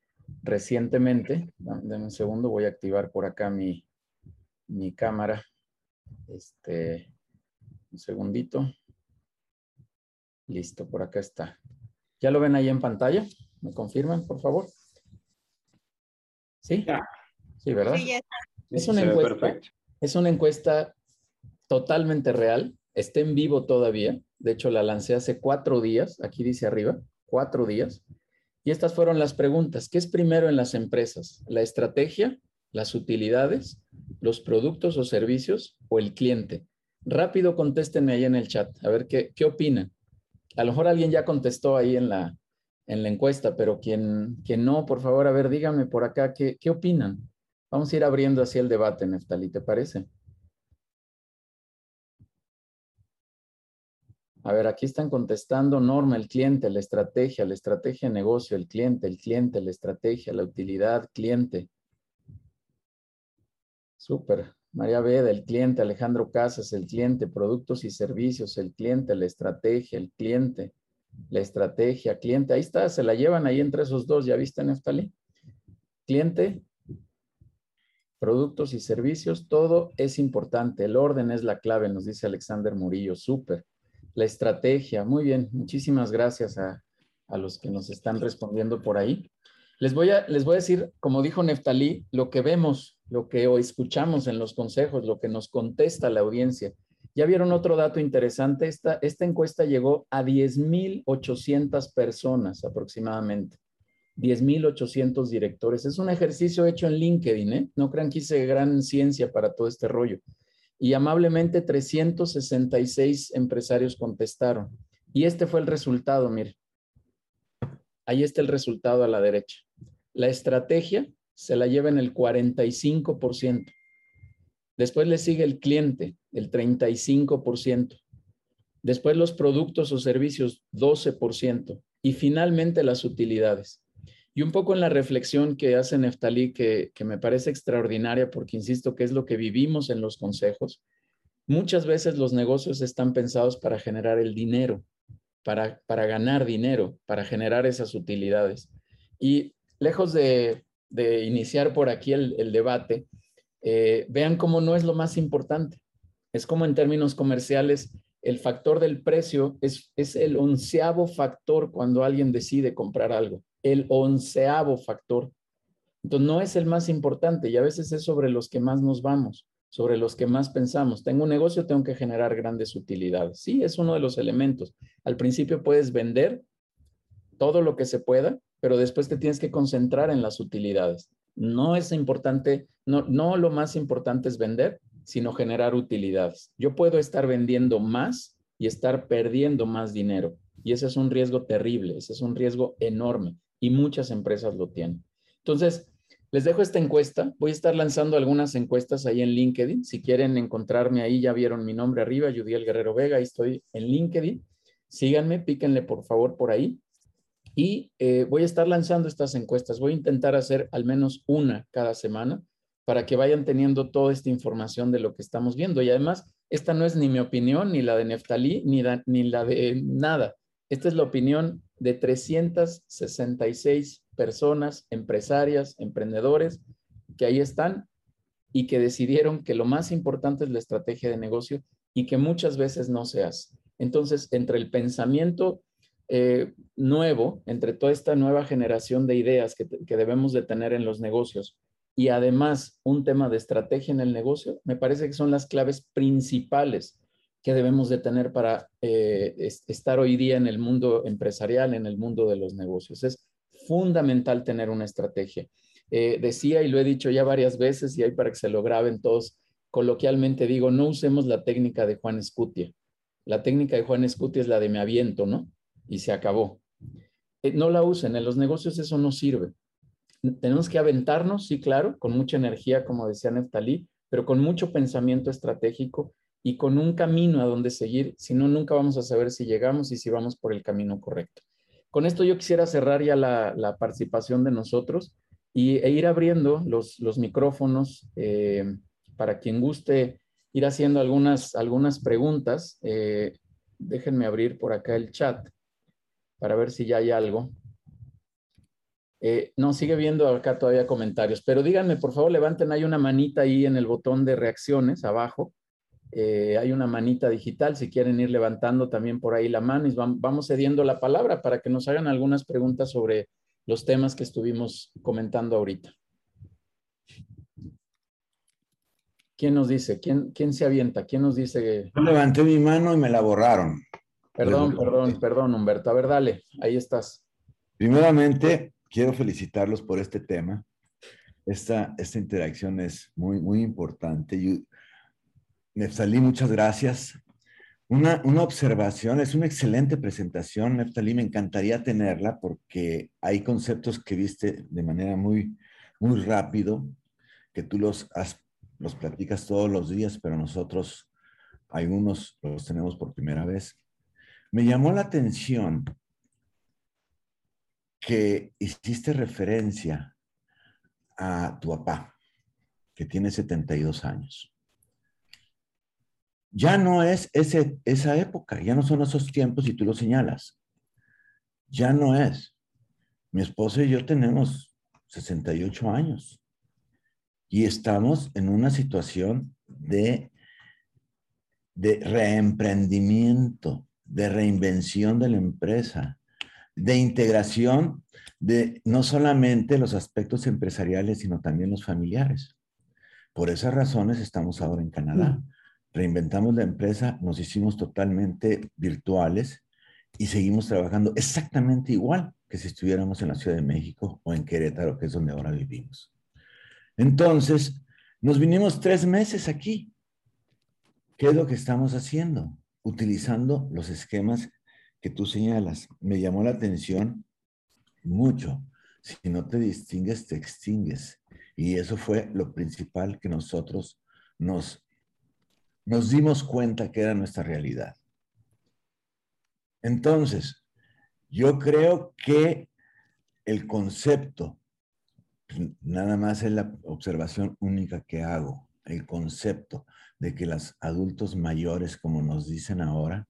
Speaker 1: recientemente. Dame un segundo, voy a activar por acá mi, mi cámara. Este, un segundito. Listo, por acá está. ¿Ya lo ven ahí en pantalla? ¿Me confirman, por favor? ¿Sí? Sí, ¿verdad? Sí, ya está. Es una, encuesta, es una encuesta totalmente real, está en vivo todavía. De hecho, la lancé hace cuatro días, aquí dice arriba, cuatro días. Y estas fueron las preguntas. ¿Qué es primero en las empresas? ¿La estrategia, las utilidades, los productos o servicios o el cliente? Rápido contéstenme ahí en el chat, a ver qué, qué opinan. A lo mejor alguien ya contestó ahí en la, en la encuesta, pero quien, quien no, por favor, a ver, díganme por acá, ¿qué, qué opinan? Vamos a ir abriendo así el debate, Neftali, ¿te parece? A ver, aquí están contestando Norma, el cliente, la estrategia, la estrategia de negocio, el cliente, el cliente, la estrategia, la utilidad, cliente. Súper. María Veda, el cliente, Alejandro Casas, el cliente, productos y servicios, el cliente, la estrategia, el cliente, la estrategia, cliente. Ahí está, se la llevan ahí entre esos dos, ¿ya viste, Neftali? Cliente, productos y servicios, todo es importante. El orden es la clave, nos dice Alexander Murillo. Súper. La estrategia, muy bien. Muchísimas gracias a, a los que nos están respondiendo por ahí. Les voy a, les voy a decir, como dijo Neftalí, lo que vemos, lo que escuchamos en los consejos, lo que nos contesta la audiencia. Ya vieron otro dato interesante, esta, esta encuesta llegó a 10.800 personas aproximadamente. 10.800 directores. Es un ejercicio hecho en LinkedIn, ¿eh? No crean que hice gran ciencia para todo este rollo. Y amablemente 366 empresarios contestaron. Y este fue el resultado, mire. Ahí está el resultado a la derecha. La estrategia se la lleva en el 45%. Después le sigue el cliente, el 35%. Después los productos o servicios, 12%. Y finalmente las utilidades. Y un poco en la reflexión que hace Neftalí, que, me parece extraordinaria, porque insisto que es lo que vivimos en los consejos, muchas veces los negocios están pensados para generar el dinero, para, para ganar dinero, para generar esas utilidades. Y lejos de, de iniciar por aquí el, el debate, eh, vean cómo no es lo más importante. Es como en términos comerciales, el factor del precio es, es el onceavo factor cuando alguien decide comprar algo el onceavo factor. Entonces, no es el más importante y a veces es sobre los que más nos vamos, sobre los que más pensamos. Tengo un negocio, tengo que generar grandes utilidades. Sí, es uno de los elementos. Al principio puedes vender todo lo que se pueda, pero después te tienes que concentrar en las utilidades. No es importante, no, no lo más importante es vender, sino generar utilidades. Yo puedo estar vendiendo más y estar perdiendo más dinero. Y ese es un riesgo terrible, ese es un riesgo enorme y muchas empresas lo tienen. Entonces, les dejo esta encuesta. Voy a estar lanzando algunas encuestas ahí en LinkedIn. Si quieren encontrarme ahí, ya vieron mi nombre arriba, Judiel Guerrero Vega, ahí estoy en LinkedIn. Síganme, píquenle por favor por ahí. Y eh, voy a estar lanzando estas encuestas. Voy a intentar hacer al menos una cada semana para que vayan teniendo toda esta información de lo que estamos viendo. Y además, esta no es ni mi opinión, ni la de Neftalí, ni, ni la de nada. Esta es la opinión de 366 personas, empresarias, emprendedores, que ahí están y que decidieron que lo más importante es la estrategia de negocio y que muchas veces no se hace. Entonces, entre el pensamiento eh, nuevo, entre toda esta nueva generación de ideas que, que debemos de tener en los negocios y además un tema de estrategia en el negocio, me parece que son las claves principales que debemos de tener para eh, estar hoy día en el mundo empresarial, en el mundo de los negocios. Es fundamental tener una estrategia. Eh, decía y lo he dicho ya varias veces y hay para que se lo graben todos, coloquialmente digo, no usemos la técnica de Juan Escutia. La técnica de Juan Escutia es la de me aviento, ¿no? Y se acabó. Eh, no la usen, en los negocios eso no sirve. Tenemos que aventarnos, sí, claro, con mucha energía, como decía Neftalí, pero con mucho pensamiento estratégico y con un camino a donde seguir, si no, nunca vamos a saber si llegamos y si vamos por el camino correcto. Con esto yo quisiera cerrar ya la, participación de nosotros y, e ir abriendo los, los micrófonos eh, para quien guste ir haciendo algunas, algunas preguntas. Eh, déjenme abrir por acá el chat para ver si ya hay algo. Eh, no, sigue viendo acá todavía comentarios, pero díganme, por favor, levanten ahí una manita ahí en el botón de reacciones abajo eh, hay una manita digital, si quieren ir levantando también por ahí la mano y vamos cediendo la palabra para que nos hagan algunas preguntas sobre los temas que estuvimos comentando ahorita. ¿Quién nos dice? ¿Quién, quién se avienta? ¿Quién nos dice?
Speaker 4: Yo levanté mi mano y me la borraron.
Speaker 1: Perdón, perdón, perdón, Humberto. A ver, dale, ahí estás.
Speaker 4: Primeramente, quiero felicitarlos por este tema. Esta, esta interacción es muy, muy importante. Y Neftalí, muchas gracias. Una, una, observación, es una excelente presentación, Neftalí, me encantaría tenerla porque hay conceptos que viste de manera muy, muy rápido, que tú los, los platicas todos los días, pero nosotros algunos los tenemos por primera vez. Me llamó la atención que hiciste referencia a tu papá, que tiene 72 años ya no es ese, esa época, ya no son esos tiempos y tú lo señalas. Ya no es. Mi esposa y yo tenemos 68 años y estamos en una situación de, de reemprendimiento, de reinvención de la empresa, de integración de no solamente los aspectos empresariales, sino también los familiares. Por esas razones estamos ahora en Canadá. Reinventamos la empresa, nos hicimos totalmente virtuales y seguimos trabajando exactamente igual que si estuviéramos en la Ciudad de México o en Querétaro, que es donde ahora vivimos. Entonces, nos vinimos tres meses aquí. ¿Qué es lo que estamos haciendo? Utilizando los esquemas que tú señalas. Me llamó la atención mucho. Si no te distingues, te extingues. Y eso fue lo principal que nosotros nos, nos dimos cuenta que era nuestra realidad. Entonces, yo creo que el concepto, nada más es la observación única que hago, el concepto de que los adultos mayores, como nos dicen ahora,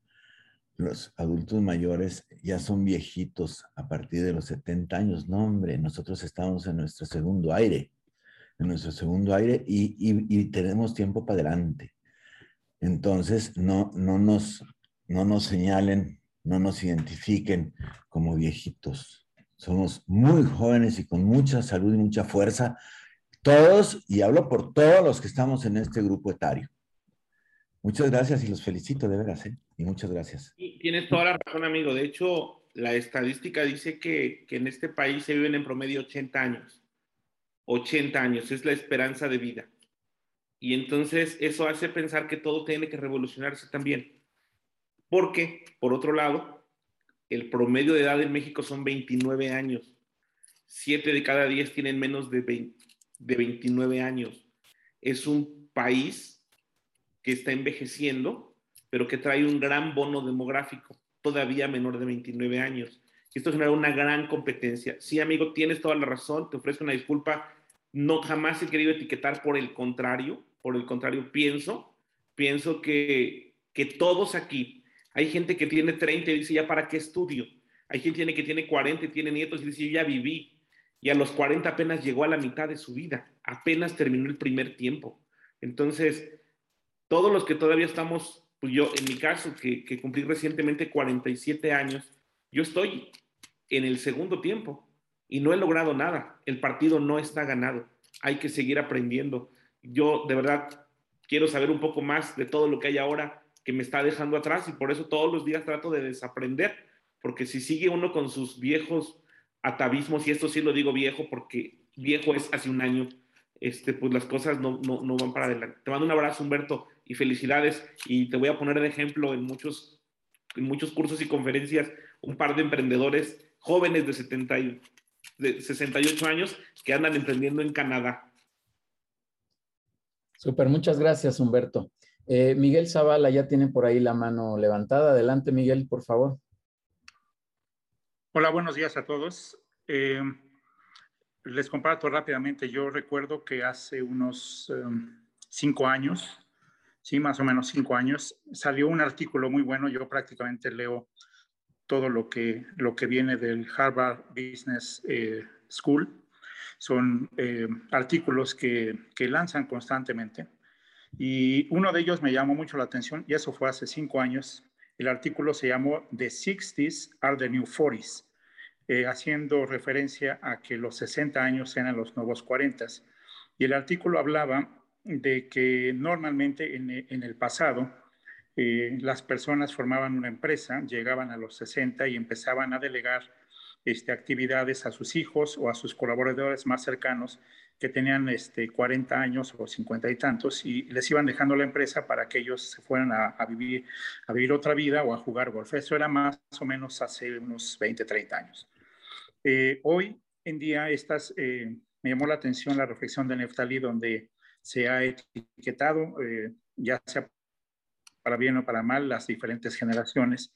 Speaker 4: los adultos mayores ya son viejitos a partir de los 70 años. No, hombre, nosotros estamos en nuestro segundo aire, en nuestro segundo aire y, tenemos tiempo para adelante. Entonces, no, no, nos, no nos señalen, no nos identifiquen como viejitos. Somos muy jóvenes y con mucha salud y mucha fuerza. Todos, y hablo por todos los que estamos en este grupo etario. Muchas gracias y los felicito de veras, ¿eh? Y muchas gracias.
Speaker 3: tienes toda la razón, amigo. De hecho, la estadística dice que, que, en este país se viven en promedio 80 años. 80 años es la esperanza de vida. Y entonces eso hace pensar que todo tiene que revolucionarse también. Porque, por otro lado, el promedio de edad en México son 29 años. Siete de cada diez tienen menos de, de 29 años. Es un país que está envejeciendo, pero que trae un gran bono demográfico, todavía menor de 29 años. Esto genera una gran competencia. Sí, amigo, tienes toda la razón, te ofrezco una disculpa. No jamás he querido etiquetar por el contrario, por el contrario, pienso, pienso que, que todos aquí, hay gente que tiene 30 y dice, ¿ya para qué estudio? Hay gente que tiene 40 y tiene nietos y dice, yo ya viví. Y a los 40 apenas llegó a la mitad de su vida, apenas terminó el primer tiempo. Entonces, todos los que todavía estamos, pues yo en mi caso, que, que cumplí recientemente 47 años, yo estoy en el segundo tiempo y no he logrado nada. El partido no está ganado. Hay que seguir aprendiendo. Yo de verdad quiero saber un poco más de todo lo que hay ahora que me está dejando atrás y por eso todos los días trato de desaprender, porque si sigue uno con sus viejos atavismos, y esto sí lo digo viejo porque viejo es hace un año, este, pues las cosas no, no, no van para adelante. Te mando un abrazo, Humberto y felicidades. Y te voy a poner de ejemplo en muchos, en muchos cursos y conferencias un par de emprendedores jóvenes de, 70 de 68 años que andan emprendiendo en Canadá.
Speaker 1: Súper, muchas gracias, Humberto. Eh, Miguel Zavala ya tiene por ahí la mano levantada. Adelante, Miguel, por favor.
Speaker 5: Hola, buenos días a todos. Eh, les comparto rápidamente. Yo recuerdo que hace unos em, cinco años sí, más o menos cinco años, salió un artículo muy bueno. Yo prácticamente leo todo lo que, lo que viene del Harvard Business eh, School. Son eh, artículos que, que lanzan constantemente. Y uno de ellos me llamó mucho la atención, y eso fue hace cinco años. El artículo se llamó The 60s are the New 40s, eh, haciendo referencia a que los 60 años eran los nuevos 40. Y el artículo hablaba de que normalmente en, el pasado eh, las personas formaban una empresa, llegaban a los 60 y empezaban a delegar este, actividades a sus hijos o a sus colaboradores más cercanos que tenían este, 40 años o 50 y tantos y les iban dejando la empresa para que ellos se fueran a, vivir, a vivir otra vida o a jugar golf. Eso era más o menos hace unos 20, 30 años. Eh, hoy en día estas, eh, me llamó la atención la reflexión de Neftali donde se ha etiquetado, eh, ya sea para bien o para mal, las diferentes generaciones.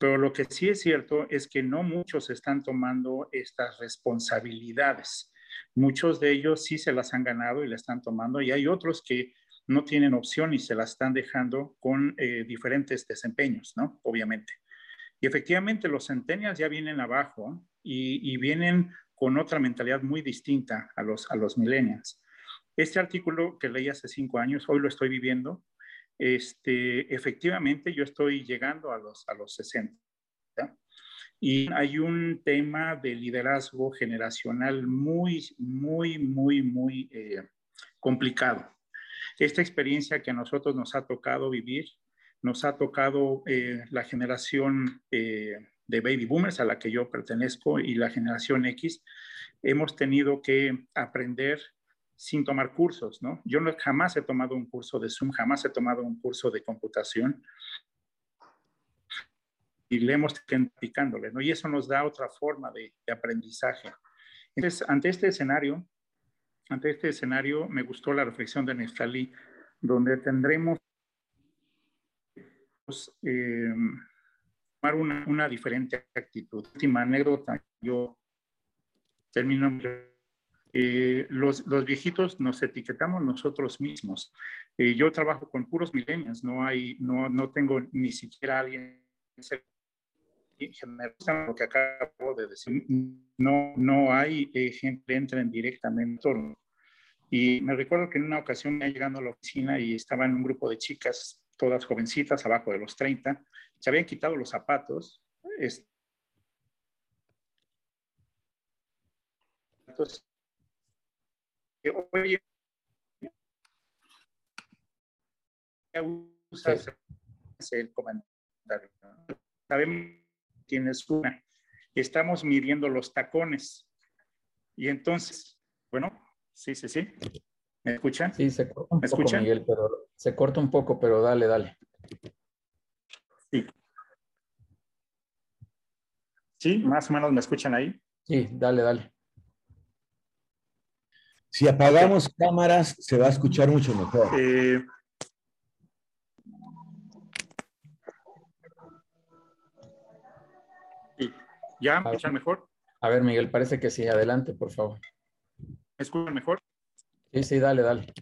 Speaker 5: Pero lo que sí es cierto es que no muchos están tomando estas responsabilidades. Muchos de ellos sí se las han ganado y las están tomando y hay otros que no tienen opción y se las están dejando con eh, diferentes desempeños, ¿no? Obviamente. Y efectivamente los centennials ya vienen abajo y, y, vienen con otra mentalidad muy distinta a los, a los millennials. Este artículo que leí hace cinco años, hoy lo estoy viviendo. Este, efectivamente, yo estoy llegando a los, a los 60. Y hay un tema de liderazgo generacional muy, muy, muy, muy eh, complicado. Esta experiencia que a nosotros nos ha tocado vivir, nos ha tocado eh, la generación eh, de baby boomers a la que yo pertenezco y la generación X, hemos tenido que aprender sin tomar cursos, ¿no? Yo no, jamás he tomado un curso de Zoom, jamás he tomado un curso de computación y le hemos ¿no? Y eso nos da otra forma de, aprendizaje. Entonces, ante este escenario, ante este escenario, me gustó la reflexión de Neftali, donde tendremos eh, tomar una, una, diferente actitud. Última anécdota, yo termino. Eh, los, los, viejitos nos etiquetamos nosotros mismos. Eh, yo trabajo con puros millennials, no hay, no, no tengo ni siquiera alguien lo que acabo de decir. No, no hay eh, gente que entren directamente Y me recuerdo que en una ocasión me llegando a la oficina y estaba en un grupo de chicas, todas jovencitas, abajo de los 30, se habían quitado los zapatos. Entonces, oye, usas el comentario. Sabemos tienes una. Estamos midiendo los tacones. Y entonces, bueno, sí, sí, sí. ¿Me escuchan?
Speaker 1: Sí, se corta un poco, Miguel, pero se corta un poco, pero dale, dale.
Speaker 5: Sí. Sí, más o menos me escuchan ahí.
Speaker 1: Sí, dale, dale.
Speaker 4: Si apagamos cámaras, se va a escuchar mucho mejor. Eh,
Speaker 5: ¿Ya? ¿Me escuchan mejor?
Speaker 1: A ver, Miguel, parece que sí. Adelante, por favor.
Speaker 5: ¿Me escuchan mejor?
Speaker 1: Sí, sí, dale, dale.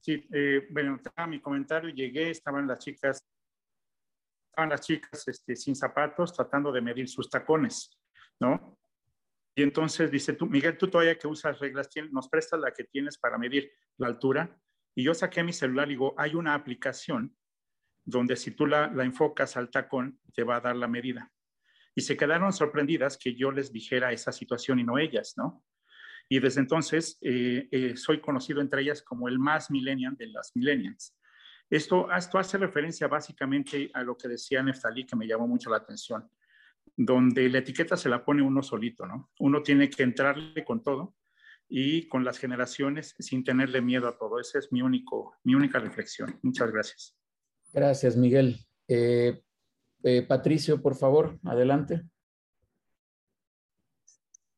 Speaker 5: Sí, eh, bueno, estaba mi comentario, llegué, estaban las chicas, estaban las chicas este, sin zapatos tratando de medir sus tacones, ¿no? Y entonces dice tú, Miguel, tú todavía que usas reglas, nos prestas la que tienes para medir la altura. Y yo saqué mi celular y digo, hay una aplicación donde si tú la, la enfocas al tacón, te va a dar la medida y se quedaron sorprendidas que yo les dijera esa situación y no ellas, ¿no? Y desde entonces eh, eh, soy conocido entre ellas como el más millennial de las millennials. Esto, esto hace referencia básicamente a lo que decía Neftalí, que me llamó mucho la atención, donde la etiqueta se la pone uno solito, ¿no? Uno tiene que entrarle con todo y con las generaciones sin tenerle miedo a todo. Esa es mi, único, mi única reflexión. Muchas gracias.
Speaker 1: Gracias, Miguel. Eh, eh, Patricio, por favor, adelante.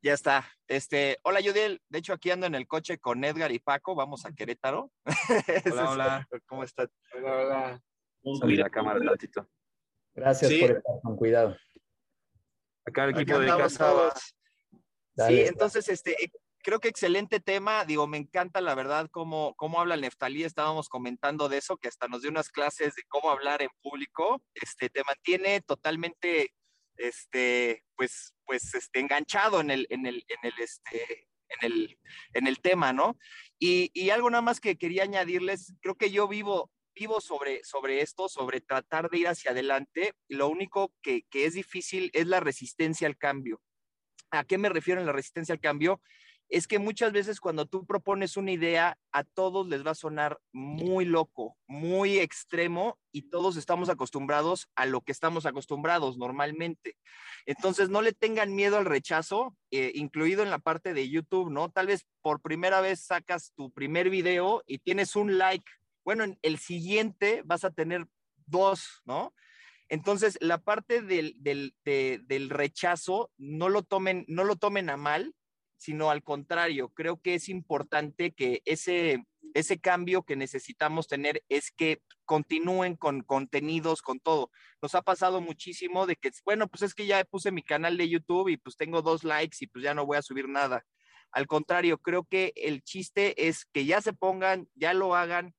Speaker 6: Ya está. Este, hola Yudiel, de hecho aquí ando en el coche con Edgar y Paco, vamos a Querétaro.
Speaker 7: Hola, hola.
Speaker 6: ¿Cómo estás?
Speaker 7: Hola, hola. Subí la cámara un ratito.
Speaker 1: Gracias por estar con cuidado.
Speaker 7: Acá el equipo de casa.
Speaker 6: sí, entonces este, creo que excelente tema. Digo, me encanta la verdad cómo, cómo habla el Neftalí. Estábamos comentando de eso, que hasta nos dio unas clases de cómo hablar en público. Este, te mantiene totalmente, este, pues, pues, este, enganchado en el, en el, en el, este, en el, en el tema, ¿no? Y, y algo nada más que quería añadirles, creo que yo vivo, vivo sobre, sobre esto, sobre tratar de ir hacia adelante. Lo único que, que es difícil es la resistencia al cambio. ¿A qué me refiero en la resistencia al cambio? es que muchas veces cuando tú propones una idea, a todos les va a sonar muy loco, muy extremo y todos estamos acostumbrados a lo que estamos acostumbrados normalmente. Entonces, no le tengan miedo al rechazo, eh, incluido en la parte de YouTube, ¿no? Tal vez por primera vez sacas tu primer video y tienes un like. Bueno, en el siguiente vas a tener dos, ¿no? Entonces, la parte del, del, del rechazo, no lo, tomen, no lo tomen a mal, sino al contrario, creo que es importante que ese, ese cambio que necesitamos tener es que continúen con contenidos, con todo. Nos ha pasado muchísimo de que, bueno, pues es que ya puse mi canal de YouTube y pues tengo dos likes y pues ya no voy a subir nada. Al contrario, creo que el chiste es que ya se pongan, ya lo hagan.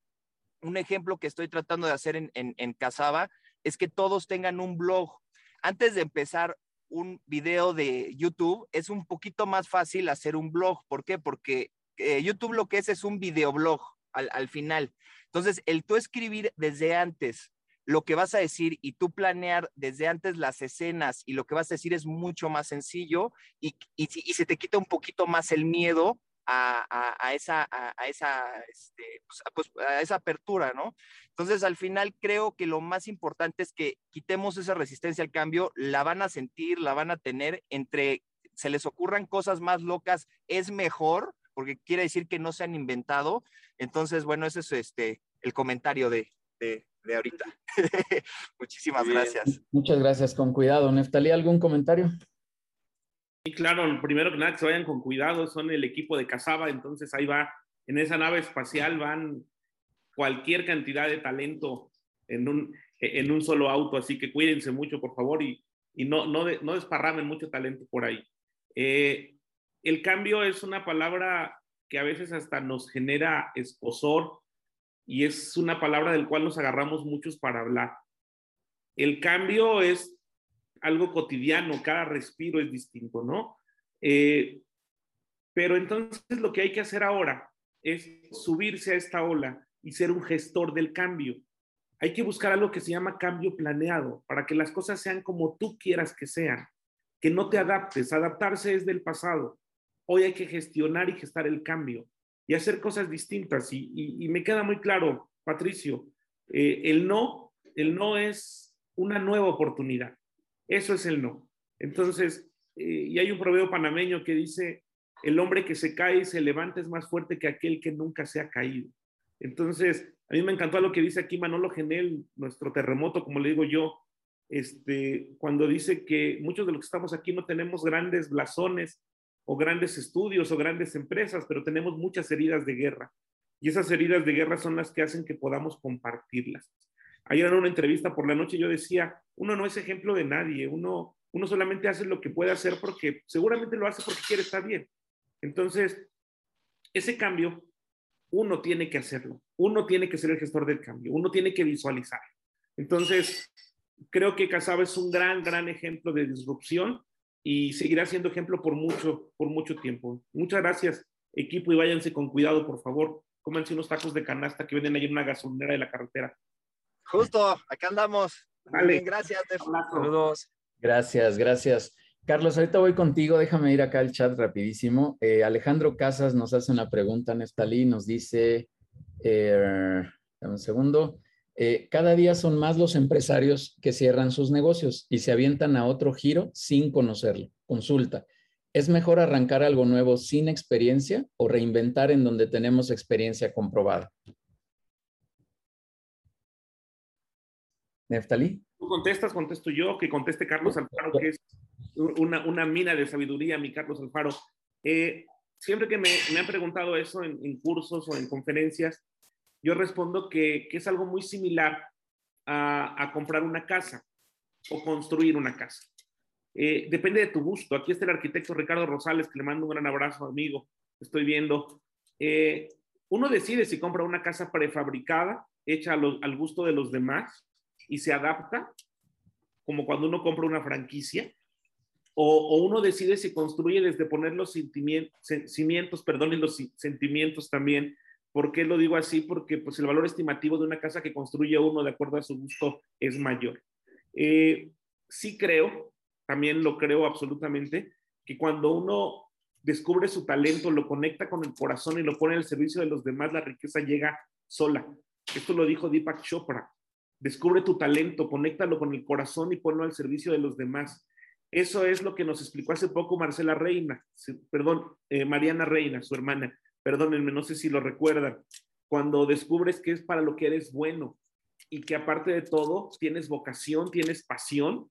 Speaker 6: Un ejemplo que estoy tratando de hacer en, en, en Casaba es que todos tengan un blog. Antes de empezar un video de YouTube, es un poquito más fácil hacer un blog. ¿Por qué? Porque eh, YouTube lo que es es un videoblog al, al final. Entonces, el tú escribir desde antes lo que vas a decir y tú planear desde antes las escenas y lo que vas a decir es mucho más sencillo y, y, y se te quita un poquito más el miedo a, a, esa, a, esa, este, pues, pues, a esa apertura, ¿no? Entonces, al final creo que lo más importante es que quitemos esa resistencia al cambio, la van a sentir, la van a tener, entre se les ocurran cosas más locas, es mejor, porque quiere decir que no se han inventado. Entonces, bueno, ese es este, el comentario de, de, de ahorita. Muchísimas gracias.
Speaker 1: Muchas gracias, con cuidado. Neftalí, ¿algún comentario?
Speaker 3: Y claro, primero que nada, que se vayan con cuidado, son el equipo de Casaba, entonces ahí va, en esa nave espacial van cualquier cantidad de talento en un, en un solo auto, así que cuídense mucho, por favor, y, y no, no, no desparramen mucho talento por ahí. Eh, el cambio es una palabra que a veces hasta nos genera escosor y es una palabra del cual nos agarramos muchos para hablar. El cambio es algo cotidiano, cada respiro es distinto, ¿no? Eh, pero entonces lo que hay que hacer ahora es subirse a esta ola y ser un gestor del cambio. Hay que buscar algo que se llama cambio planeado para que las cosas sean como tú quieras que sean, que no te adaptes. Adaptarse es del pasado. Hoy hay que gestionar y gestar el cambio y hacer cosas distintas. Y, me queda muy claro, Patricio, eh, el no, el no es una nueva oportunidad. Eso es el no. Entonces, eh, y hay un proverbio panameño que dice, el hombre que se cae y se levanta es más fuerte que aquel que nunca se ha caído. Entonces, a mí me encantó lo que dice aquí Manolo Genel, nuestro terremoto, como le digo yo, este, cuando dice que muchos de los que estamos aquí no tenemos grandes blasones o grandes estudios o grandes empresas, pero tenemos muchas heridas de guerra. Y esas heridas de guerra son las que hacen que podamos compartirlas. Ayer en una entrevista por la noche yo decía, uno no es ejemplo de nadie, uno, uno solamente hace lo que puede hacer porque seguramente lo hace porque quiere estar bien. Entonces, ese cambio, uno tiene que hacerlo, uno tiene que ser el gestor del cambio, uno tiene que visualizar. Entonces, creo que Casaba es un gran, gran ejemplo de disrupción y seguirá siendo ejemplo por mucho, por mucho tiempo. Muchas gracias, equipo, y váyanse con cuidado, por favor. Cómanse unos tacos de canasta que venden ahí en una gasolinera de la carretera.
Speaker 6: Justo, acá andamos. Vale. Bien, gracias.
Speaker 1: Saludos. Gracias, gracias. Carlos, ahorita voy contigo. Déjame ir acá al chat rapidísimo. Eh, Alejandro Casas nos hace una pregunta, Neftalí, nos dice, eh, un segundo, eh, cada día son más los empresarios que cierran sus negocios y se avientan a otro giro sin conocerlo. Consulta. ¿Es mejor arrancar algo nuevo sin experiencia o reinventar en donde tenemos experiencia comprobada? Neftalí.
Speaker 3: Tú contestas, contesto yo, que conteste Carlos Alfaro, que es una, una mina de sabiduría, mi Carlos Alfaro. Eh, siempre que me, me, han preguntado eso en, en, cursos o en conferencias, yo respondo que, que es algo muy similar a, a, comprar una casa o construir una casa. Eh, depende de tu gusto. Aquí está el arquitecto Ricardo Rosales, que le mando un gran abrazo, amigo. Estoy viendo. Eh, uno decide si compra una casa prefabricada, hecha los, al gusto de los demás, y se adapta, como cuando uno compra una franquicia, o, uno decide si construye desde poner los cimientos, perdón, los sentimientos también. ¿Por qué lo digo así? Porque pues, el valor estimativo de una casa que construye uno de acuerdo a su gusto es mayor. Eh, sí creo, también lo creo absolutamente, que cuando uno descubre su talento, lo conecta con el corazón y lo pone al servicio de los demás, la riqueza llega sola. Esto lo dijo Deepak Chopra. Descubre tu talento, conéctalo con el corazón y ponlo al servicio de los demás. Eso es lo que nos explicó hace poco Marcela Reina, perdón, eh, Mariana Reina, su hermana. Perdónenme, no sé si lo recuerdan. Cuando descubres que es para lo que eres bueno y que aparte de todo tienes vocación, tienes pasión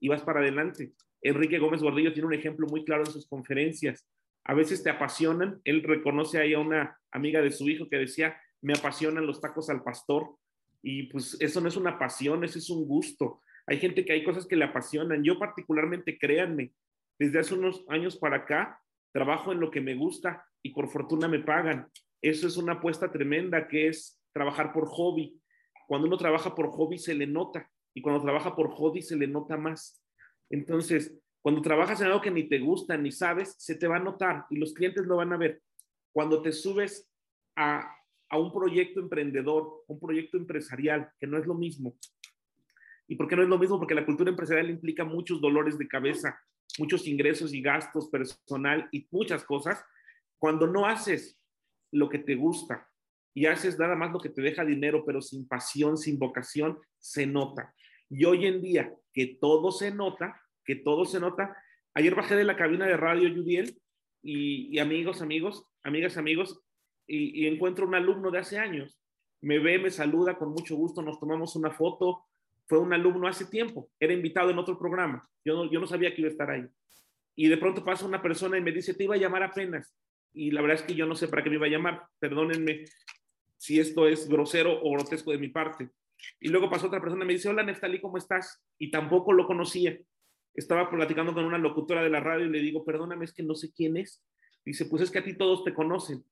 Speaker 3: y vas para adelante. Enrique Gómez Gordillo tiene un ejemplo muy claro en sus conferencias. A veces te apasionan. Él reconoce ahí a una amiga de su hijo que decía, me apasionan los tacos al pastor y pues eso no es una pasión, eso es un gusto. Hay gente que hay cosas que le apasionan. Yo particularmente, créanme, desde hace unos años para acá, trabajo en lo que me gusta y por fortuna me pagan. Eso es una apuesta tremenda que es trabajar por hobby. Cuando uno trabaja por hobby se le nota y cuando trabaja por hobby se le nota más. Entonces, cuando trabajas en algo que ni te gusta ni sabes, se te va a notar y los clientes lo van a ver. Cuando te subes a a un proyecto emprendedor, un proyecto empresarial, que no es lo mismo. ¿Y por qué no es lo mismo? Porque la cultura empresarial implica muchos dolores de cabeza, muchos ingresos y gastos personal y muchas cosas. Cuando no haces lo que te gusta y haces nada más lo que te deja dinero, pero sin pasión, sin vocación, se nota. Y hoy en día que todo se nota, que todo se nota, ayer bajé de la cabina de radio Judiel y, amigos, amigos, amigas, amigos, y, encuentro un alumno de hace años. Me ve, me saluda con mucho gusto, nos tomamos una foto, fue un alumno hace tiempo, era invitado en otro programa, yo no, yo no sabía que iba a estar ahí. Y de pronto pasa una persona y me dice, te iba a llamar apenas. Y la verdad es que yo no sé para qué me iba a llamar, perdónenme si esto es grosero o grotesco de mi parte. Y luego pasó otra persona y me dice, hola Neftali, ¿cómo estás? Y tampoco lo conocía. Estaba platicando con una locutora de la radio y le digo, perdóname, es que no sé quién es. Dice, pues es que a ti todos te conocen.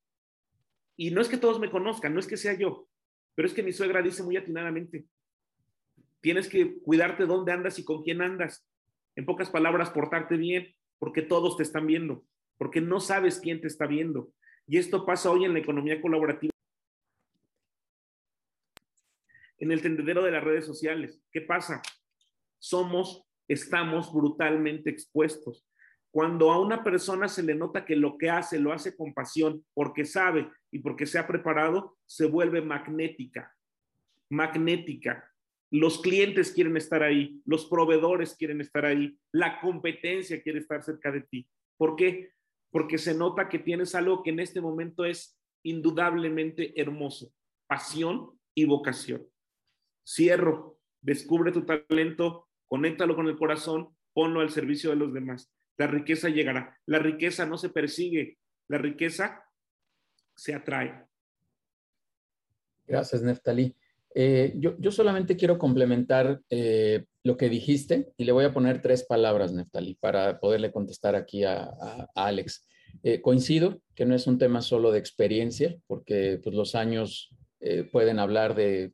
Speaker 3: Y no es que todos me conozcan, no es que sea yo, pero es que mi suegra dice muy atinadamente, Tienes que cuidarte dónde andas y con quién andas. En pocas palabras, portarte bien, porque todos te están viendo, porque no sabes quién te está viendo. Y esto pasa hoy en la economía colaborativa. En el tendedero de las redes sociales. ¿Qué pasa? Somos, estamos brutalmente expuestos. Cuando a una persona se le nota que lo que hace lo hace con pasión, porque sabe y porque se ha preparado, se vuelve magnética. Magnética. Los clientes quieren estar ahí, los proveedores quieren estar ahí, la competencia quiere estar cerca de ti. ¿Por qué? Porque se nota que tienes algo que en este momento es indudablemente hermoso, pasión y vocación. Cierro, descubre tu talento, conéctalo con el corazón, ponlo al servicio de los demás. La riqueza llegará. La riqueza no se persigue, la riqueza se atrae.
Speaker 1: Gracias, Neftali. Eh, yo, solamente quiero complementar eh, lo que dijiste y le voy a poner tres palabras, Neftali, para poderle contestar aquí a, Alex. Eh, coincido que no es un tema solo de experiencia, porque pues, los años pueden hablar de,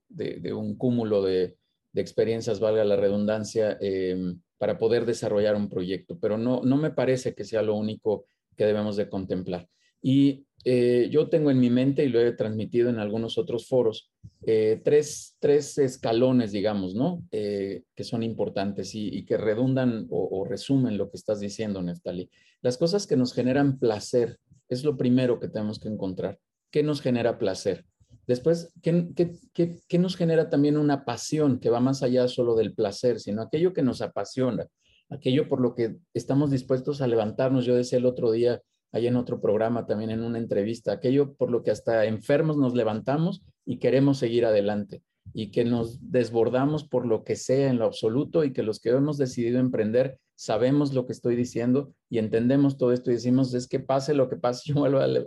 Speaker 1: un cúmulo de, experiencias, valga la redundancia, em, para poder desarrollar un proyecto, pero no, no me parece que sea lo único que debemos de contemplar. Y eh, yo tengo en mi mente, y lo he transmitido en algunos otros foros, eh, tres, tres, escalones, digamos, ¿no? Eh, que son importantes y, que redundan o, resumen lo que estás diciendo, Neftali. Las cosas que nos generan placer es lo primero que tenemos que encontrar. ¿Qué nos genera placer? Después, ¿qué, nos genera también una pasión que va más allá solo del placer, sino aquello que nos apasiona, aquello por lo que estamos dispuestos a levantarnos? Yo decía el otro día, ahí en otro programa, también en una entrevista, aquello por lo que hasta enfermos nos levantamos y queremos seguir adelante y que nos desbordamos por lo que sea en lo absoluto y que los que hemos decidido emprender sabemos lo que estoy diciendo y entendemos todo esto y decimos, es que pase lo que pase, yo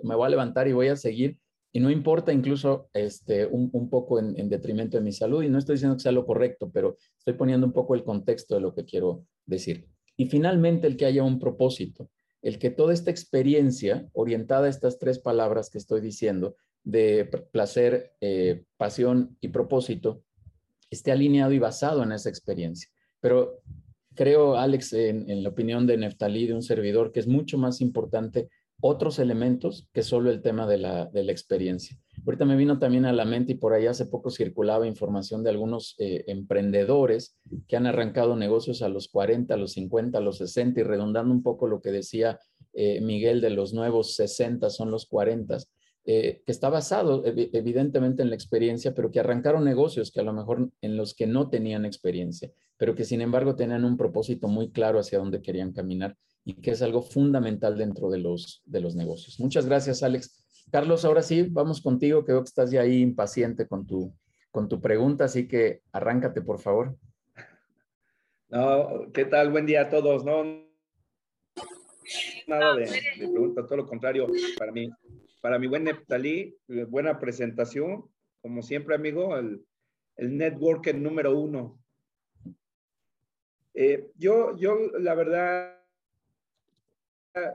Speaker 1: me voy a levantar y voy a seguir y no importa incluso este, un, poco en, en, detrimento de mi salud y no estoy diciendo que sea lo correcto, pero estoy poniendo un poco el contexto de lo que quiero decir. Y finalmente el que haya un propósito el que toda esta experiencia orientada a estas tres palabras que estoy diciendo, de placer, eh, pasión y propósito, esté alineado y basado en esa experiencia. Pero creo, Alex, en, la opinión de Neftalí, de un servidor, que es mucho más importante otros elementos que solo el tema de la, de la experiencia. Ahorita me vino también a la mente y por ahí hace poco circulaba información de algunos eh, emprendedores que han arrancado negocios a los 40, a los 50, a los 60 y redundando un poco lo que decía eh, Miguel de los nuevos 60 son los 40, eh, que está basado evidentemente en la experiencia, pero que arrancaron negocios que a lo mejor en los que no tenían experiencia, pero que sin embargo tenían un propósito muy claro hacia dónde querían caminar y que es algo fundamental dentro de los, de los negocios. Muchas gracias, Alex. Carlos, ahora sí, vamos contigo, que veo que estás ya ahí impaciente con tu, con tu pregunta, así que arráncate, por favor.
Speaker 8: No, ¿qué tal? Buen día a todos, ¿no? Nada de, pregunta, todo lo contrario, para mí, para mi buen Neptalí, buena presentación, como siempre, amigo, el, el networker número uno. Eh, yo, yo, la verdad,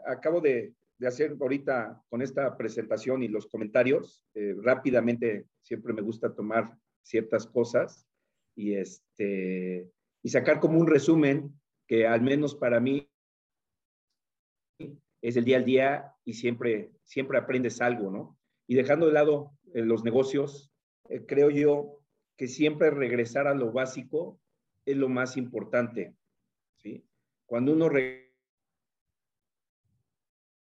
Speaker 8: acabo de, hacer ahorita con esta presentación y los comentarios. Eh, rápidamente siempre me gusta tomar ciertas cosas y, este, y sacar como un resumen que al menos para mí es el día al día y siempre, siempre aprendes algo, ¿no? Y dejando de lado eh, los negocios, eh, creo yo que siempre regresar a lo básico es lo más importante. ¿sí? Cuando uno regresa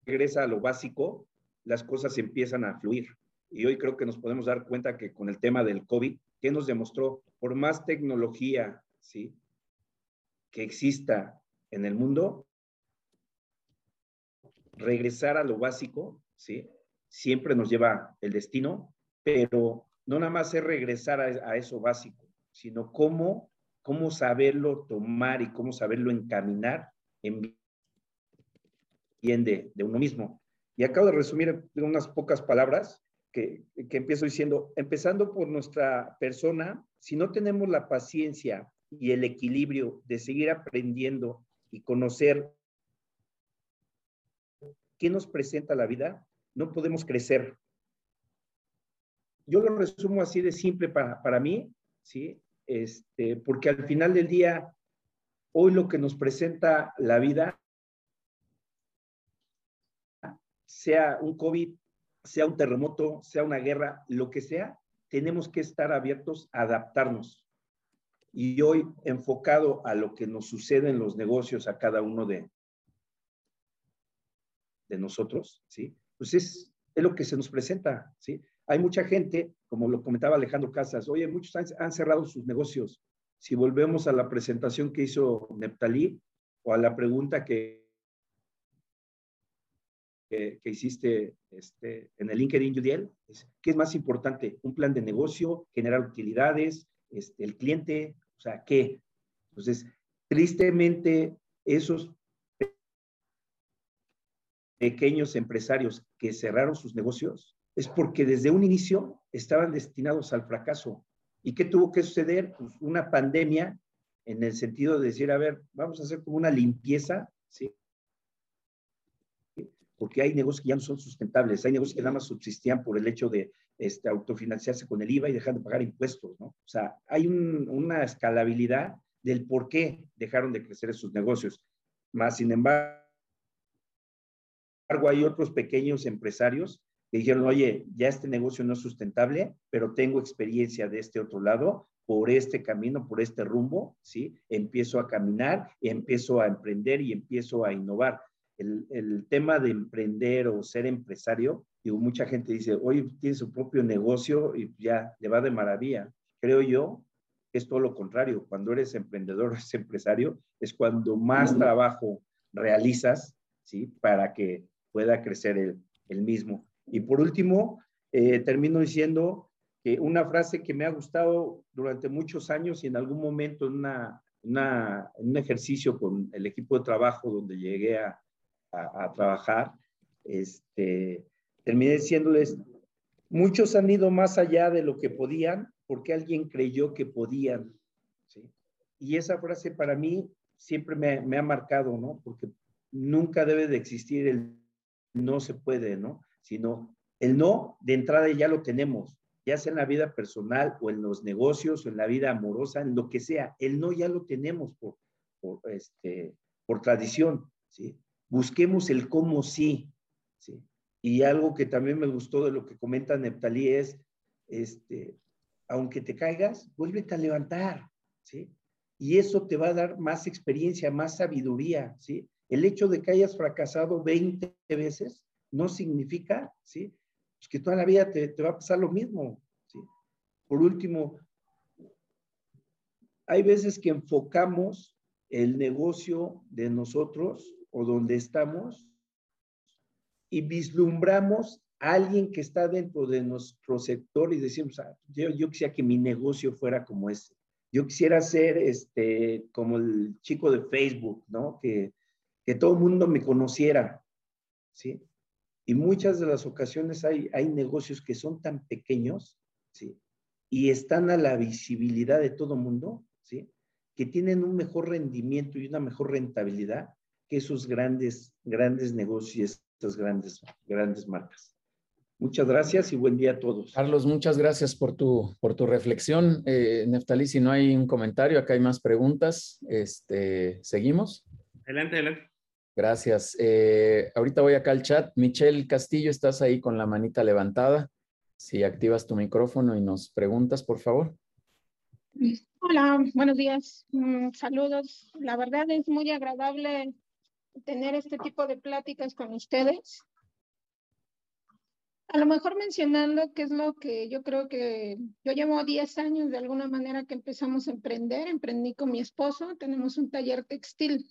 Speaker 8: a lo básico, las cosas empiezan a fluir. Y hoy creo que nos podemos dar cuenta que con el tema del COVID, ¿qué nos demostró? Por más tecnología, ¿sí? Que exista en el mundo, regresar a lo básico, ¿sí? Siempre nos lleva el destino, pero no nada más es regresar a, eso básico, sino cómo, cómo saberlo tomar y cómo saberlo encaminar en de, de uno mismo. Y acabo de resumir en unas pocas palabras que, que empiezo diciendo, empezando por nuestra persona, si no tenemos la paciencia y el equilibrio de seguir aprendiendo y conocer qué nos presenta la vida, no podemos crecer. Yo lo resumo así de simple para, para mí, ¿sí? Este, porque al final del día, hoy lo que nos presenta la vida, sea un COVID, sea un terremoto, sea una guerra, lo que sea, tenemos que estar abiertos a adaptarnos. Y hoy, enfocado a lo que nos sucede en los negocios a cada uno de, de nosotros, ¿sí? Pues es, es lo que se nos presenta, ¿sí? Hay mucha gente, como lo comentaba Alejandro Casas, oye, muchos han, han cerrado sus negocios. Si volvemos a la presentación que hizo Neptalí o a la pregunta que que, hiciste este, en el LinkedIn Judiel, ¿qué es más importante? ¿Un plan de negocio? ¿Generar utilidades? Este, ¿El cliente? O sea, ¿qué? Entonces, tristemente, esos pequeños empresarios que cerraron sus negocios es porque desde un inicio estaban destinados al fracaso. ¿Y qué tuvo que suceder? Pues una pandemia en el sentido de decir, a ver, vamos a hacer como una limpieza, ¿sí? Porque hay negocios que ya no son sustentables, hay negocios que nada más subsistían por el hecho de este, autofinanciarse con el IVA y dejar de pagar impuestos, ¿no? O sea, hay una escalabilidad del por qué dejaron de crecer esos negocios. Más, sin embargo, hay otros pequeños empresarios que dijeron, oye, ya este negocio no es sustentable, pero tengo experiencia de este otro lado, por este camino, por este rumbo, ¿sí? Empiezo a caminar, empiezo a emprender y empiezo a innovar el, tema de emprender o ser empresario, digo, mucha gente dice, oye, tiene su propio negocio y ya le va de maravilla. Creo yo que es todo lo contrario. Cuando eres emprendedor o eres empresario, es cuando más trabajo realizas, ¿sí? Para que pueda crecer el, mismo. Y por último, eh, termino diciendo que una frase que me ha gustado durante muchos años y en algún momento en una, un ejercicio con el equipo de trabajo donde llegué a, a, trabajar, este, terminé diciéndoles, muchos han ido más allá de lo que podían porque alguien creyó que podían. Y esa frase para mí siempre me, me, ha marcado, ¿no? Porque nunca debe de existir el no se puede, ¿no? Sino el no de entrada ya lo tenemos, ya sea en la vida personal o en los negocios o en la vida amorosa, en lo que sea, el no ya lo tenemos por, por, este, por tradición, ¿sí? Busquemos el cómo sí, ¿sí? Y algo que también me gustó de lo que comenta Neptalí es, este, aunque te caigas, vuélvete a levantar, ¿sí? Y eso te va a dar más experiencia, más sabiduría, ¿sí? El hecho de que hayas fracasado 20 veces no significa, ¿sí? Pues que toda la vida te, te va a pasar lo mismo, ¿sí? Por último, hay veces que enfocamos el negocio de nosotros o donde estamos y vislumbramos a alguien que está dentro de nuestro sector y decimos, ah, yo, yo quisiera que mi negocio fuera como ese. Yo quisiera ser este, como el chico de Facebook, ¿no? Que, que todo el mundo me conociera, ¿sí? Y muchas de las ocasiones hay, hay negocios que son tan pequeños, ¿sí? Y están a la visibilidad de todo el mundo, ¿sí? Que tienen un mejor rendimiento y una mejor rentabilidad esos grandes, grandes negocios, estas grandes, grandes marcas. Muchas gracias y buen día a todos.
Speaker 1: Carlos, muchas gracias por tu, por tu reflexión. Eh, Neftalí, si no hay un comentario, acá hay más preguntas. Este, ¿Seguimos?
Speaker 3: Adelante, adelante.
Speaker 1: Gracias. Eh, ahorita voy acá al chat. Michelle Castillo, estás ahí con la manita levantada. Si activas tu micrófono y nos preguntas, por favor.
Speaker 9: Hola, buenos días. Mm, saludos. La verdad es muy agradable tener este tipo de pláticas con ustedes. A lo mejor mencionando qué es lo que yo creo que yo llevo 10 años de alguna manera que empezamos a emprender. Emprendí con mi esposo, tenemos un taller textil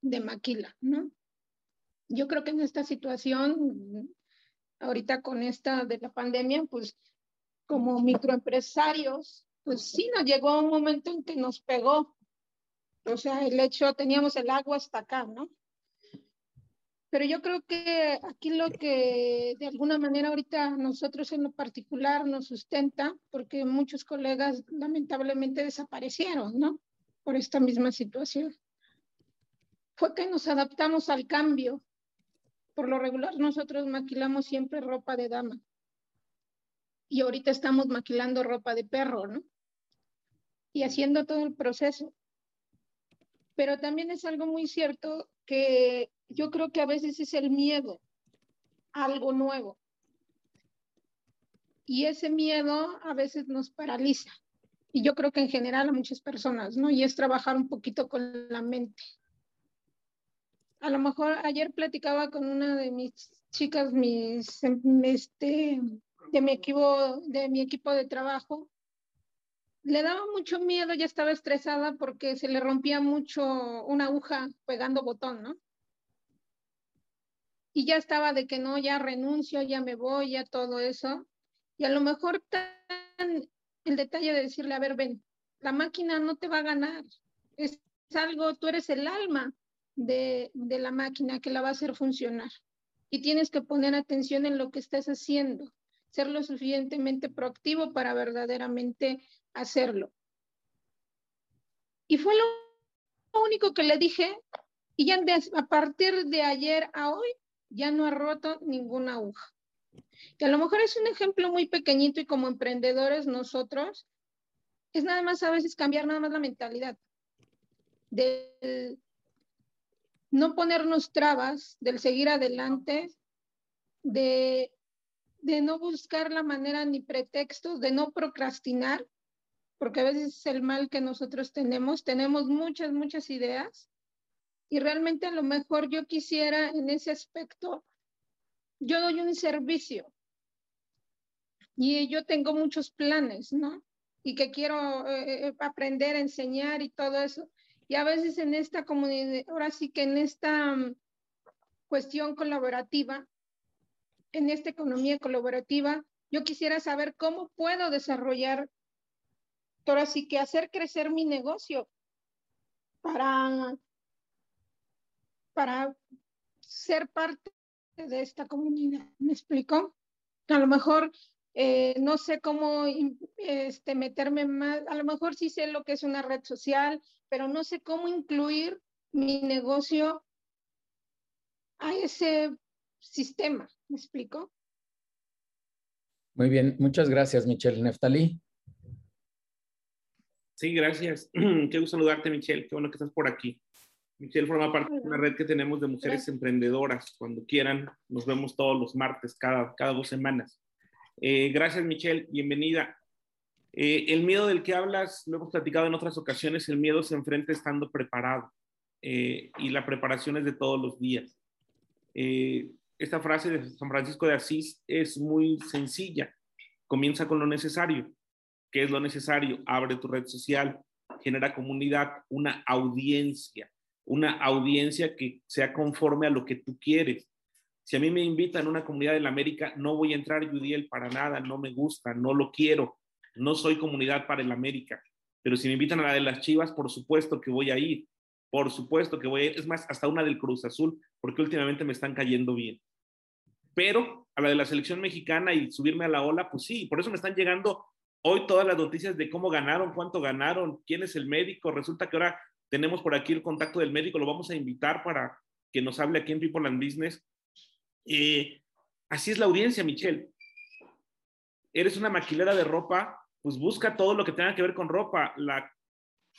Speaker 9: de maquila, ¿no? Yo creo que en esta situación, ahorita con esta de la pandemia, pues como microempresarios, pues sí, nos llegó un momento en que nos pegó. O sea, el hecho, teníamos el agua hasta acá, ¿no? Pero yo creo que aquí lo que de alguna manera ahorita nosotros en lo particular nos sustenta, porque muchos colegas lamentablemente desaparecieron, ¿no? Por esta misma situación. Fue que nos adaptamos al cambio. Por lo regular nosotros maquilamos siempre ropa de dama. Y ahorita estamos maquilando ropa de perro, ¿no? y haciendo todo el proceso. Pero también es algo muy cierto que yo creo que a veces es el miedo algo nuevo. Y ese miedo a veces nos paraliza. Y yo creo que en general a muchas personas, ¿no? Y es trabajar un poquito con la mente. A lo mejor ayer platicaba con una de mis chicas, mis, este, de mi equipo, de mi equipo de trabajo, le daba mucho miedo, ya estaba estresada porque se le rompía mucho una aguja pegando botón, ¿no? Y ya estaba de que no, ya renuncio, ya me voy, ya todo eso. Y a lo mejor tan el detalle de decirle, a ver, ven, la máquina no te va a ganar. Es, algo, tú eres el alma de, de la máquina que la va a hacer funcionar. Y tienes que poner atención en lo que estás haciendo, ser lo suficientemente proactivo para verdaderamente hacerlo. Y fue lo único que le dije y ya a partir de ayer a hoy ya no ha roto ninguna aguja. Que a lo mejor es un ejemplo muy pequeñito y como emprendedores nosotros es nada más a veces cambiar nada más la mentalidad de no ponernos trabas, del seguir adelante, de, de no buscar la manera ni pretextos, de no procrastinar porque a veces es el mal que nosotros tenemos, tenemos muchas, muchas ideas y realmente a lo mejor yo quisiera en ese aspecto, yo doy un servicio y yo tengo muchos planes, ¿no? Y que quiero eh, eh, aprender enseñar y todo eso. Y a veces en esta comunidad, ahora sí que en esta mm, cuestión colaborativa, en esta economía colaborativa, yo quisiera saber cómo puedo desarrollar ahora sí que hacer crecer mi negocio para, para ser parte de esta comunidad. ¿Me explico? A lo mejor eh, no sé cómo este, meterme más, a lo mejor sí sé lo que es una red social, pero no sé cómo incluir mi negocio a ese sistema. ¿Me explico?
Speaker 1: Muy bien, muchas gracias, Michelle. Neftali.
Speaker 3: Sí, gracias. Qué gusto saludarte, Michelle. Qué bueno que estás por aquí. Michelle forma parte de una red que tenemos de mujeres emprendedoras. Cuando quieran, nos vemos todos los martes, cada, cada dos semanas. Eh, gracias, Michelle. Bienvenida. Eh, el miedo del que hablas, lo hemos platicado en otras ocasiones, el miedo se enfrenta estando preparado eh, y la preparación es de todos los días. Esta frase de San Francisco de Asís es muy sencilla. Comienza con lo necesario. ¿Qué es lo necesario? Abre tu red social, genera comunidad, una audiencia, una audiencia que sea conforme a lo que tú quieres. Si a mí me invitan a una comunidad de la América, no voy a entrar Judiel para nada, no me gusta, no lo quiero, no soy comunidad para el América. Pero si me invitan a la de las Chivas, por supuesto que voy a ir, por supuesto que voy a ir, es más, hasta una del Cruz Azul, porque últimamente me están cayendo bien. Pero a la de la selección mexicana y subirme a la ola, pues sí, por eso me están llegando Hoy todas las noticias de cómo ganaron, cuánto ganaron, quién es el médico. Resulta que ahora tenemos por aquí el contacto del médico, lo vamos a invitar para que nos hable aquí en People and Business. Eh, así es la audiencia, Michelle. Eres una maquilera de ropa, pues busca todo lo que tenga que ver con ropa. La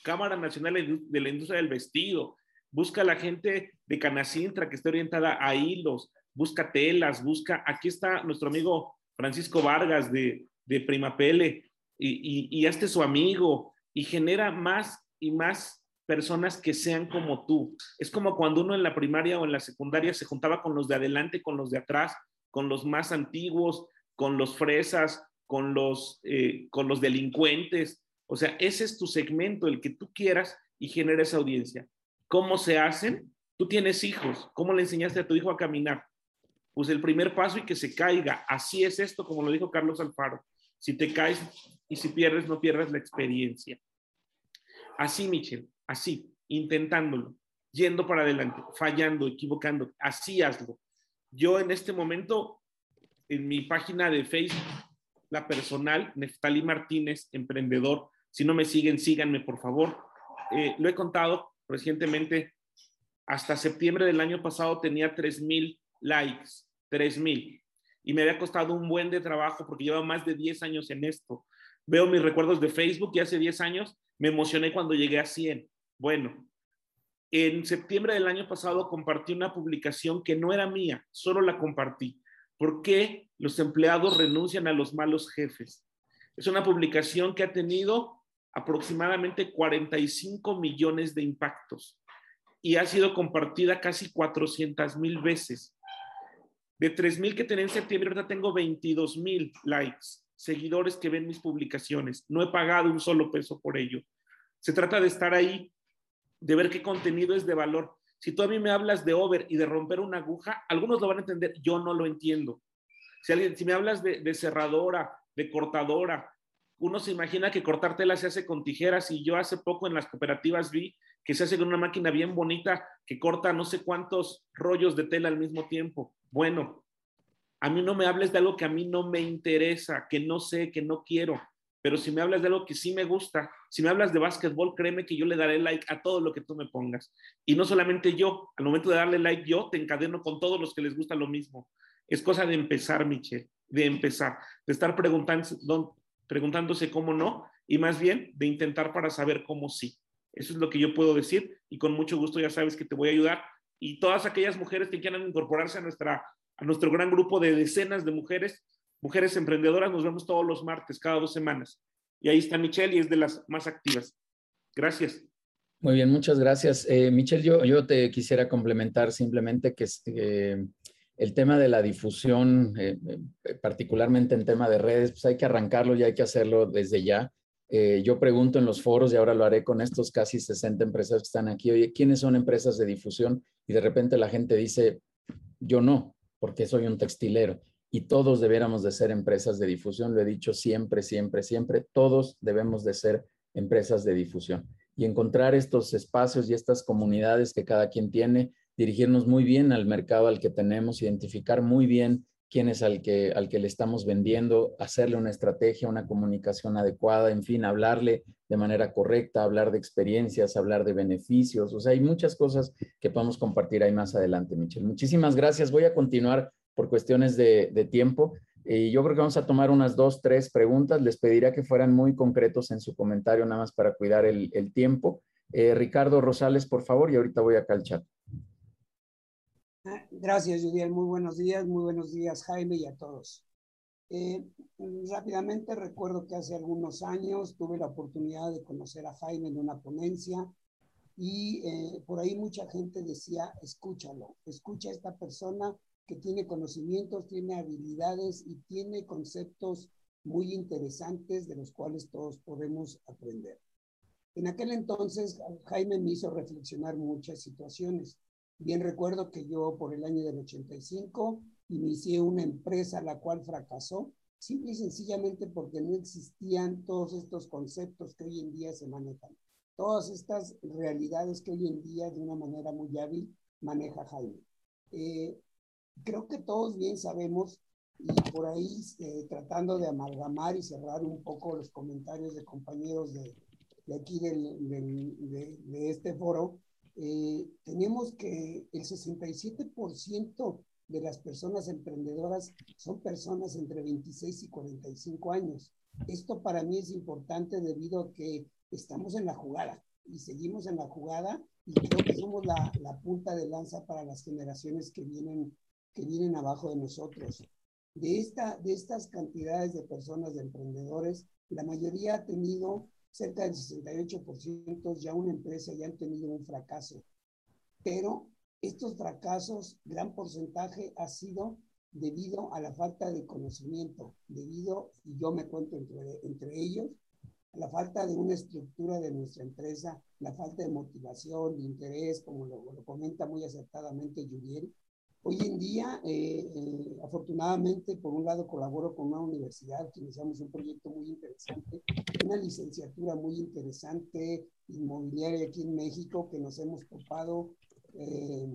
Speaker 3: Cámara Nacional de la Industria del Vestido, busca a la gente de Canacintra que esté orientada a hilos, busca telas, busca, aquí está nuestro amigo Francisco Vargas de, de Primapele, y, y, y este su amigo, y genera más y más personas que sean como tú. Es como cuando uno en la primaria o en la secundaria se juntaba con los de adelante, con los de atrás, con los más antiguos, con los fresas, con los, eh, con los delincuentes. O sea, ese es tu segmento, el que tú quieras y genera esa audiencia. ¿Cómo se hacen? Tú tienes hijos. ¿Cómo le enseñaste a tu hijo a caminar? Pues el primer paso y que se caiga. Así es esto, como lo dijo Carlos Alfaro. Si te caes y si pierdes, no pierdas la experiencia. Así, Michelle, así, intentándolo, yendo para adelante, fallando, equivocando, así hazlo. Yo en este momento, en mi página de Facebook, la personal, Neftali Martínez, emprendedor, si no me siguen, síganme, por favor. Eh, lo he contado recientemente, hasta septiembre del año pasado tenía 3,000 likes, 3,000. Y me había costado un buen de trabajo porque llevo más de 10 años en esto. Veo mis recuerdos de Facebook y hace 10 años me emocioné cuando llegué a 100. Bueno, en septiembre del año pasado compartí una publicación que no era mía, solo la compartí. ¿Por qué los empleados renuncian a los malos jefes? Es una publicación que ha tenido aproximadamente 45 millones de impactos y ha sido compartida casi 400 mil veces. De 3 mil que tenía en septiembre, ahorita tengo 22 mil likes seguidores que ven mis publicaciones. No he pagado un solo peso por ello. Se trata de estar ahí, de ver qué contenido es de valor. Si tú a mí me hablas de over y de romper una aguja, algunos lo van a entender, yo no lo entiendo. Si, alguien, si me hablas de, cerradora, de cortadora, uno se imagina que cortar tela se hace con tijeras y yo hace poco en las cooperativas vi que se hace con una máquina bien bonita que corta no sé cuántos rollos de tela al mismo tiempo. Bueno, a mí no me hables de algo que a mí no me interesa, que no sé, que no quiero. Pero si me hablas de algo que sí me gusta, si me hablas de básquetbol, créeme que yo le daré like a todo lo que tú me pongas. Y no solamente yo, al momento de darle like yo, te encadeno con todos los que les gusta lo mismo. Es cosa de empezar, Michelle, de empezar, de estar preguntando, preguntándose cómo no y más bien de intentar para saber cómo sí. Eso es lo que yo puedo decir y con mucho gusto ya sabes que te voy a ayudar. Y todas aquellas mujeres que quieran incorporarse a nuestra a nuestro gran grupo de decenas de mujeres, mujeres emprendedoras. Nos vemos todos los martes, cada dos semanas. Y ahí está Michelle y es de las más activas. Gracias.
Speaker 1: Muy bien, muchas gracias. Eh, Michelle, yo, yo te quisiera complementar simplemente que eh, el tema de la difusión, eh, eh, particularmente en tema de redes, pues hay que arrancarlo y hay que hacerlo desde ya. yo pregunto en los foros y ahora lo haré con estos casi 60 empresas que están aquí, oye, ¿quiénes son empresas de difusión? Y de repente la gente dice, yo no porque soy un textilero y todos debiéramos de ser empresas de difusión, lo he dicho siempre, siempre, siempre, todos debemos de ser empresas de difusión y encontrar estos espacios y estas comunidades que cada quien tiene, dirigirnos muy bien al mercado al que tenemos, identificar muy bien quién es al que, al que le estamos vendiendo, hacerle una estrategia, una comunicación adecuada, en fin, hablarle de manera correcta, hablar de experiencias, hablar de beneficios. O sea, hay muchas cosas que podemos compartir ahí más adelante, Michelle. Muchísimas gracias. Voy a continuar por cuestiones de, tiempo. Y yo creo que vamos a tomar unas dos, tres preguntas. Les pediría que fueran muy concretos en su comentario, nada más para cuidar el, tiempo. Eh, Ricardo Rosales, por favor, y ahorita voy acá al chat.
Speaker 10: Gracias, Judiel. Muy buenos días. Muy buenos días, Jaime, y a todos. Eh, rápidamente recuerdo que hace algunos años tuve la oportunidad de conocer a Jaime en una ponencia y eh, por ahí mucha gente decía, escúchalo, escucha a esta persona que tiene conocimientos, tiene habilidades y tiene conceptos muy interesantes de los cuales todos podemos aprender. En aquel entonces, Jaime me hizo reflexionar muchas situaciones. Bien recuerdo que yo por el año del 85 inicié una empresa la cual fracasó, simple y sencillamente porque no existían todos estos conceptos que hoy en día se manejan. Todas estas realidades que hoy en día de una manera muy hábil maneja Jaime. Eh, creo que todos bien sabemos y por ahí eh, tratando de amalgamar y cerrar un poco los comentarios de compañeros de, de aquí del, de, de, este foro, eh, tenemos que el 67% de las personas emprendedoras son personas entre 26 y 45 años. Esto para mí es importante debido a que estamos en la jugada y seguimos en la jugada y creo que somos la, la punta de lanza para las generaciones que vienen, que vienen abajo de nosotros. De, esta, de estas cantidades de personas, de emprendedores, la mayoría ha tenido cerca del 68% ya una empresa ya han tenido un fracaso. Pero estos fracasos, gran porcentaje ha sido debido a la falta de conocimiento, debido, y yo me cuento entre, entre ellos, a la falta de una estructura de nuestra empresa, la falta de motivación, de interés, como lo, lo comenta muy acertadamente Julián. Hoy en día, eh, eh, afortunadamente, por un lado colaboro con una universidad que iniciamos un proyecto muy interesante, una licenciatura muy interesante, inmobiliaria aquí en México, que nos hemos topado eh,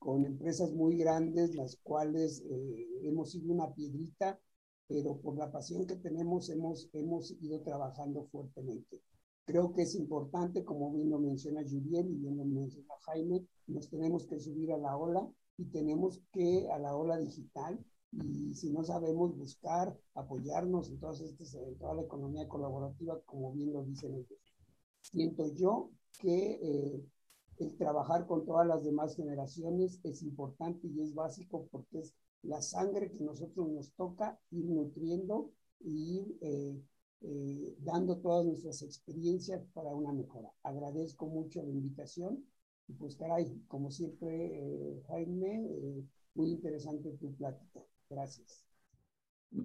Speaker 10: con empresas muy grandes, las cuales eh, hemos sido una piedrita, pero por la pasión que tenemos hemos, hemos ido trabajando fuertemente. Creo que es importante, como bien lo menciona Julián y bien lo menciona Jaime, nos tenemos que subir a la ola y tenemos que a la ola digital y si no sabemos buscar, apoyarnos en, todas estas, en toda la economía colaborativa, como bien lo dicen ellos. Siento yo que eh, el trabajar con todas las demás generaciones es importante y es básico porque es la sangre que nosotros nos toca ir nutriendo y ir eh, eh, dando todas nuestras experiencias para una mejora. Agradezco mucho la invitación y pues caray, como siempre, eh, Jaime, muy interesante tu plática. Gracias.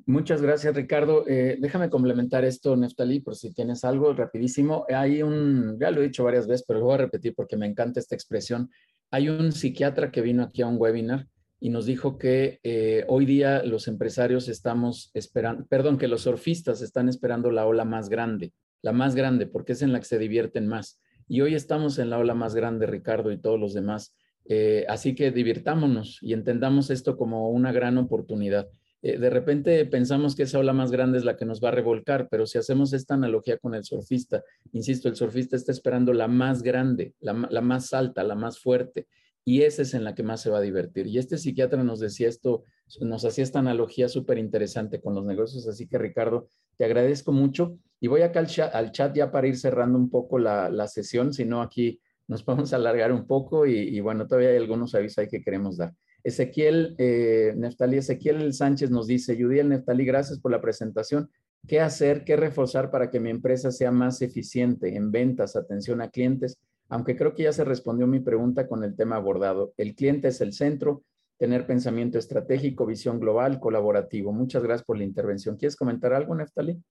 Speaker 1: Muchas gracias, Ricardo. Eh, déjame complementar esto, Neftalí, por si tienes algo rapidísimo. Hay un, ya lo he dicho varias veces, pero lo voy a repetir porque me encanta esta expresión. Hay un psiquiatra que vino aquí a un webinar y nos dijo que eh, hoy día los empresarios estamos esperando, perdón, que los surfistas están esperando la ola más grande, la más grande, porque es en la que se divierten más. Y hoy estamos en la ola más grande, Ricardo y todos los demás. Eh, así que divirtámonos y entendamos esto como una gran oportunidad. Eh, de repente pensamos que esa ola más grande es la que nos va a revolcar, pero si hacemos esta analogía con el surfista, insisto, el surfista está esperando la más grande, la, más alta, la más fuerte, y esa es en la que más se va a divertir. Y este psiquiatra nos decía esto, nos hacía esta analogía súper interesante con los negocios, así que Ricardo, te agradezco mucho y voy acá al chat, ya para ir cerrando un poco la, sesión, si no aquí nos vamos a alargar un poco y, y bueno, todavía hay algunos avisos ahí que queremos dar. Ezequiel, eh, Ezequiel Sánchez nos dice, Judiel Neftalí, gracias por la presentación. ¿Qué hacer, qué reforzar para que mi empresa sea más eficiente en ventas, atención a clientes? Aunque creo que ya se respondió mi pregunta con el tema abordado. El cliente es el centro, tener pensamiento estratégico, visión global, colaborativo. Muchas gracias por la intervención. ¿Quieres comentar algo, Neftalí?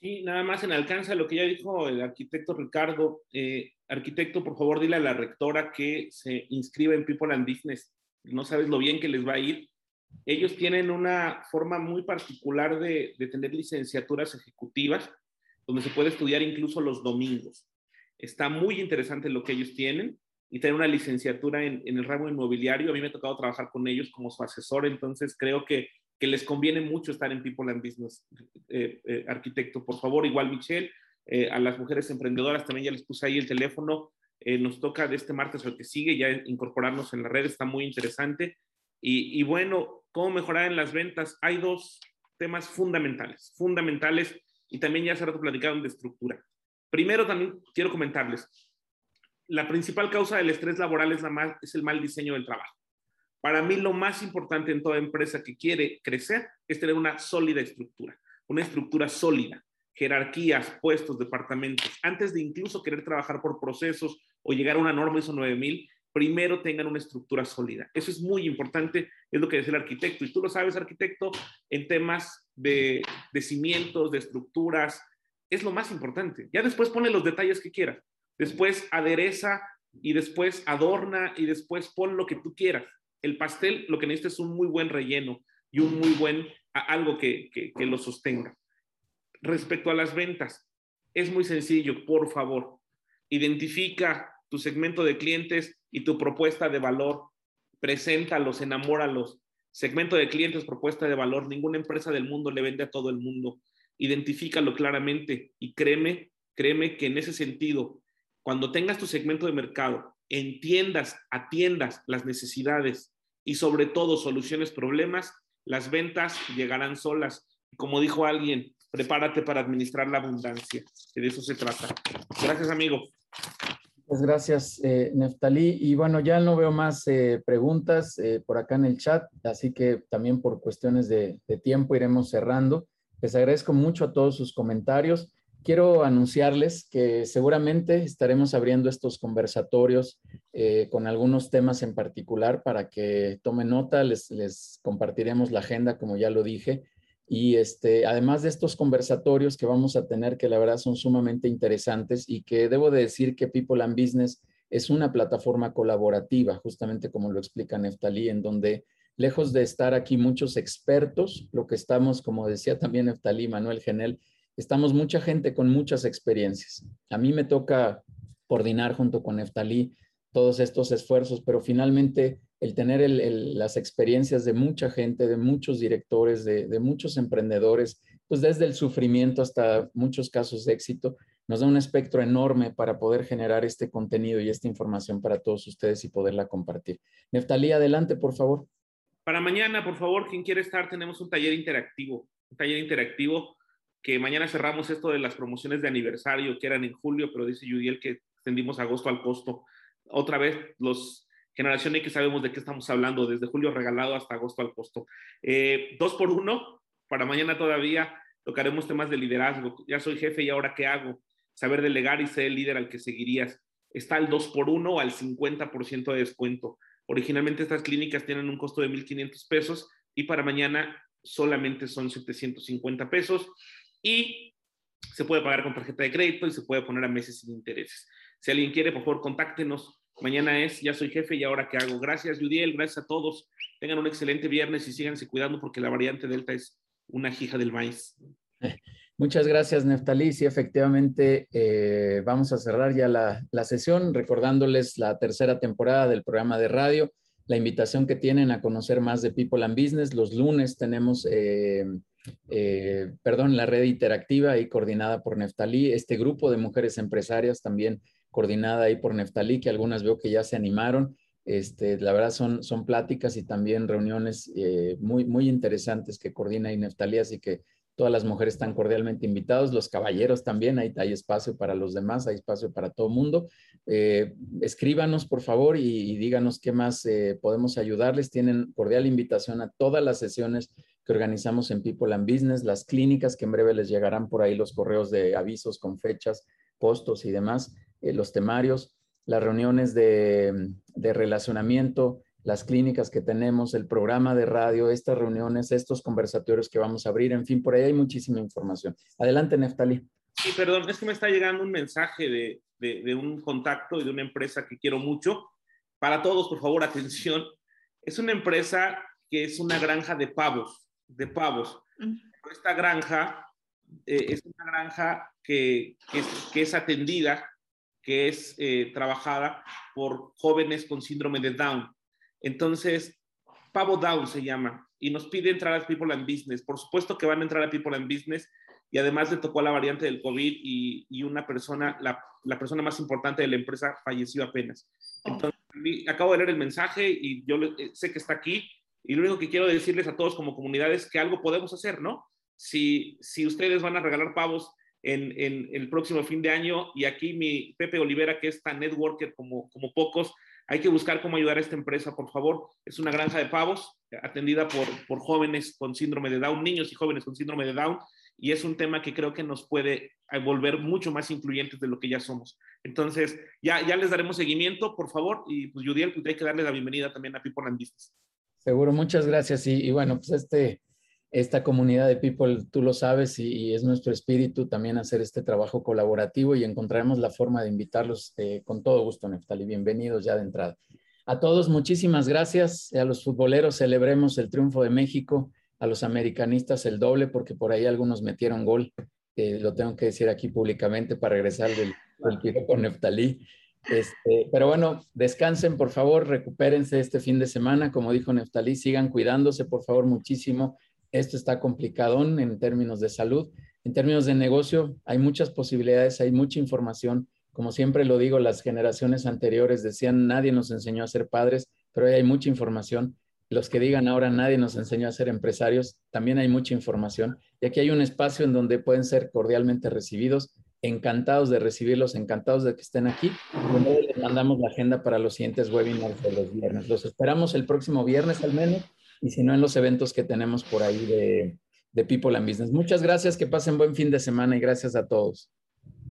Speaker 3: Sí, nada más en alcance a lo que ya dijo el arquitecto Ricardo. Eh, arquitecto, por favor, dile a la rectora que se inscriba en People and Business. No sabes lo bien que les va a ir. Ellos tienen una forma muy particular de, tener licenciaturas ejecutivas, donde se puede estudiar incluso los domingos. Está muy interesante lo que ellos tienen y tener una licenciatura en, el ramo inmobiliario. A mí me ha tocado trabajar con ellos como su asesor, entonces creo que que les conviene mucho estar en People and Business, eh, eh, arquitecto. Por favor, igual Michelle, eh, a las mujeres emprendedoras también ya les puse ahí el teléfono. nos toca de este martes o el que sigue ya incorporarnos en la red, está muy interesante. Y, y bueno, ¿cómo mejorar en las ventas? Hay dos temas fundamentales, fundamentales, y también ya hace rato platicaron de estructura. Primero, también quiero comentarles, la principal causa del estrés laboral es, la mal, es el mal diseño del trabajo. Para mí lo más importante en toda empresa que quiere crecer es tener una sólida estructura, una estructura sólida, jerarquías, puestos, departamentos. Antes de incluso querer trabajar por procesos o llegar a una norma ISO 9000, primero tengan una estructura sólida. Eso es muy importante, es lo que dice el arquitecto. Y tú lo sabes, arquitecto, en temas de, de cimientos, de estructuras, es lo más importante. Ya después pone los detalles que quieras. Después adereza y después adorna y después pon lo que tú quieras el pastel lo que necesita es un muy buen relleno y un muy buen, algo que, que, lo sostenga. Respecto a las ventas, es muy sencillo, por favor, identifica tu segmento de clientes y tu propuesta de valor, preséntalos, enamóralos. Segmento de clientes, propuesta de valor, ninguna empresa del mundo le vende a todo el mundo. Identifícalo claramente y créeme, créeme que en ese sentido, cuando tengas tu segmento de mercado, entiendas, atiendas las necesidades y sobre todo soluciones problemas, las ventas llegarán solas. Como dijo alguien, prepárate para administrar la abundancia, que de eso se trata. Gracias, amigo.
Speaker 1: Pues gracias, eh, Neftalí. Y bueno, ya no veo más eh, preguntas eh, por acá en el chat, así que también por cuestiones de, tiempo iremos cerrando. Les agradezco mucho a todos sus comentarios. quiero anunciarles que seguramente estaremos abriendo estos conversatorios eh, con algunos temas en particular para que tomen nota, les, les compartiremos la agenda, como ya lo dije, y este, además de estos conversatorios que vamos a tener, que la verdad son sumamente interesantes y que debo de decir que People and Business es una plataforma colaborativa, justamente como lo explica Neftalí, en donde lejos de estar aquí muchos expertos, lo que estamos, como decía también Neftalí, Manuel Genel, estamos mucha gente con muchas experiencias. A mí me toca coordinar junto con Neftalí todos estos esfuerzos, pero finalmente el tener las experiencias de mucha gente, de muchos directores, de, muchos emprendedores, pues desde el sufrimiento hasta muchos casos de éxito, nos da un espectro enorme para poder generar este contenido y esta información para todos ustedes y poderla compartir. Neftalí, adelante, por favor.
Speaker 3: Para mañana, por favor, quien quiere estar, tenemos un taller interactivo, un taller interactivo que mañana cerramos esto de las promociones de aniversario que eran en julio, pero dice Judiel que extendimos agosto al costo. Otra vez, los Generación X sabemos de qué estamos hablando, desde julio regalado hasta agosto al costo. Eh, dos por uno, para mañana todavía tocaremos temas de liderazgo. Ya soy jefe y ahora qué hago. Saber delegar y ser el líder al que seguirías. Está el dos por uno al 50% de descuento. Originalmente estas clínicas tienen un costo de 1.500 pesos y para mañana solamente son 750 pesos y se puede pagar con tarjeta de crédito y se puede poner a meses sin intereses. Si alguien quiere, por favor, contáctenos Mañana es Ya soy jefe y ahora qué hago. Gracias, Judiel. Gracias a todos. Tengan un excelente viernes y síganse cuidando porque la variante Delta es una hija del maíz.
Speaker 1: Muchas gracias, Neftalí. Sí, efectivamente, eh, vamos a cerrar ya la, sesión recordándoles la tercera temporada del programa de radio, la invitación que tienen a conocer más de People and Business. Los lunes tenemos, eh, eh, perdón, la red interactiva y coordinada por Neftalí, este grupo de mujeres empresarias también coordinada ahí por Neftalí, que algunas veo que ya se animaron. Este, la verdad son, son pláticas y también reuniones eh, muy, muy interesantes que coordina ahí Neftalí, así que todas las mujeres están cordialmente invitados, los caballeros también, hay, hay espacio para los demás, hay espacio para todo mundo. Eh, escríbanos, por favor, y, díganos qué más eh, podemos ayudarles. Tienen cordial invitación a todas las sesiones que organizamos en People and Business, las clínicas que en breve les llegarán por ahí los correos de avisos con fechas, costos y demás. Eh, los temarios, las reuniones de, relacionamiento, las clínicas que tenemos, el programa de radio, estas reuniones, estos conversatorios que vamos a abrir, en fin, por ahí hay muchísima información. Adelante, Neftali.
Speaker 3: Sí, perdón, es que me está llegando un mensaje de, de, un contacto y de una empresa que quiero mucho. Para todos, por favor, atención. Es una empresa que es una granja de pavos, de pavos. Esta granja eh, es una granja que, que, es, que es atendida que es eh, trabajada por jóvenes con síndrome de Down. Entonces, Pavo Down se llama y nos pide entrar a People and Business. Por supuesto que van a entrar a People and Business y además le tocó la variante del COVID y, una persona, la, la, persona más importante de la empresa falleció apenas. Acabo de leer el mensaje y yo eh, sé que está aquí y lo único que quiero decirles a todos como comunidad es que algo podemos hacer, ¿no? Si, si ustedes van a regalar pavos en, el próximo fin de año. Y aquí mi Pepe Olivera, que es tan networker como, como pocos, hay que buscar cómo ayudar a esta empresa, por favor. Es una granja de pavos atendida por, por jóvenes con síndrome de Down, niños y jóvenes con síndrome de Down, y es un tema que creo que nos puede volver mucho más influyentes de lo que ya somos. Entonces, ya, ya les daremos seguimiento, por favor, y pues Judiel, pues hay que darle la bienvenida también a People and Business.
Speaker 1: Seguro, muchas gracias. Y, y bueno, pues este, esta comunidad de people, tú lo sabes, y, es nuestro espíritu también hacer este trabajo colaborativo y encontraremos la forma de invitarlos eh, con todo gusto, Neftali. Bienvenidos ya de entrada. A todos, muchísimas gracias. A los futboleros celebremos el triunfo de México, a los americanistas el doble, porque por ahí algunos metieron gol. lo tengo que decir aquí públicamente para regresar del, tiro con Neftalí. Este, pero bueno, descansen, por favor, recupérense este fin de semana. Como dijo Neftalí, sigan cuidándose, por favor, muchísimo esto está complicado en términos de salud. En términos de negocio, hay muchas posibilidades, hay mucha información. Como siempre lo digo, las generaciones anteriores decían, nadie nos enseñó a ser padres, pero hoy hay mucha información. Los que digan ahora, nadie nos enseñó a ser empresarios, también hay mucha información. Y aquí hay un espacio en donde pueden ser cordialmente recibidos, encantados de recibirlos, encantados de que estén aquí. Les mandamos la agenda para los siguientes webinars de los viernes. Los esperamos el próximo viernes al menos y si no en los eventos que tenemos por ahí de, de People and Business. Muchas gracias, que pasen buen fin de semana y gracias a todos.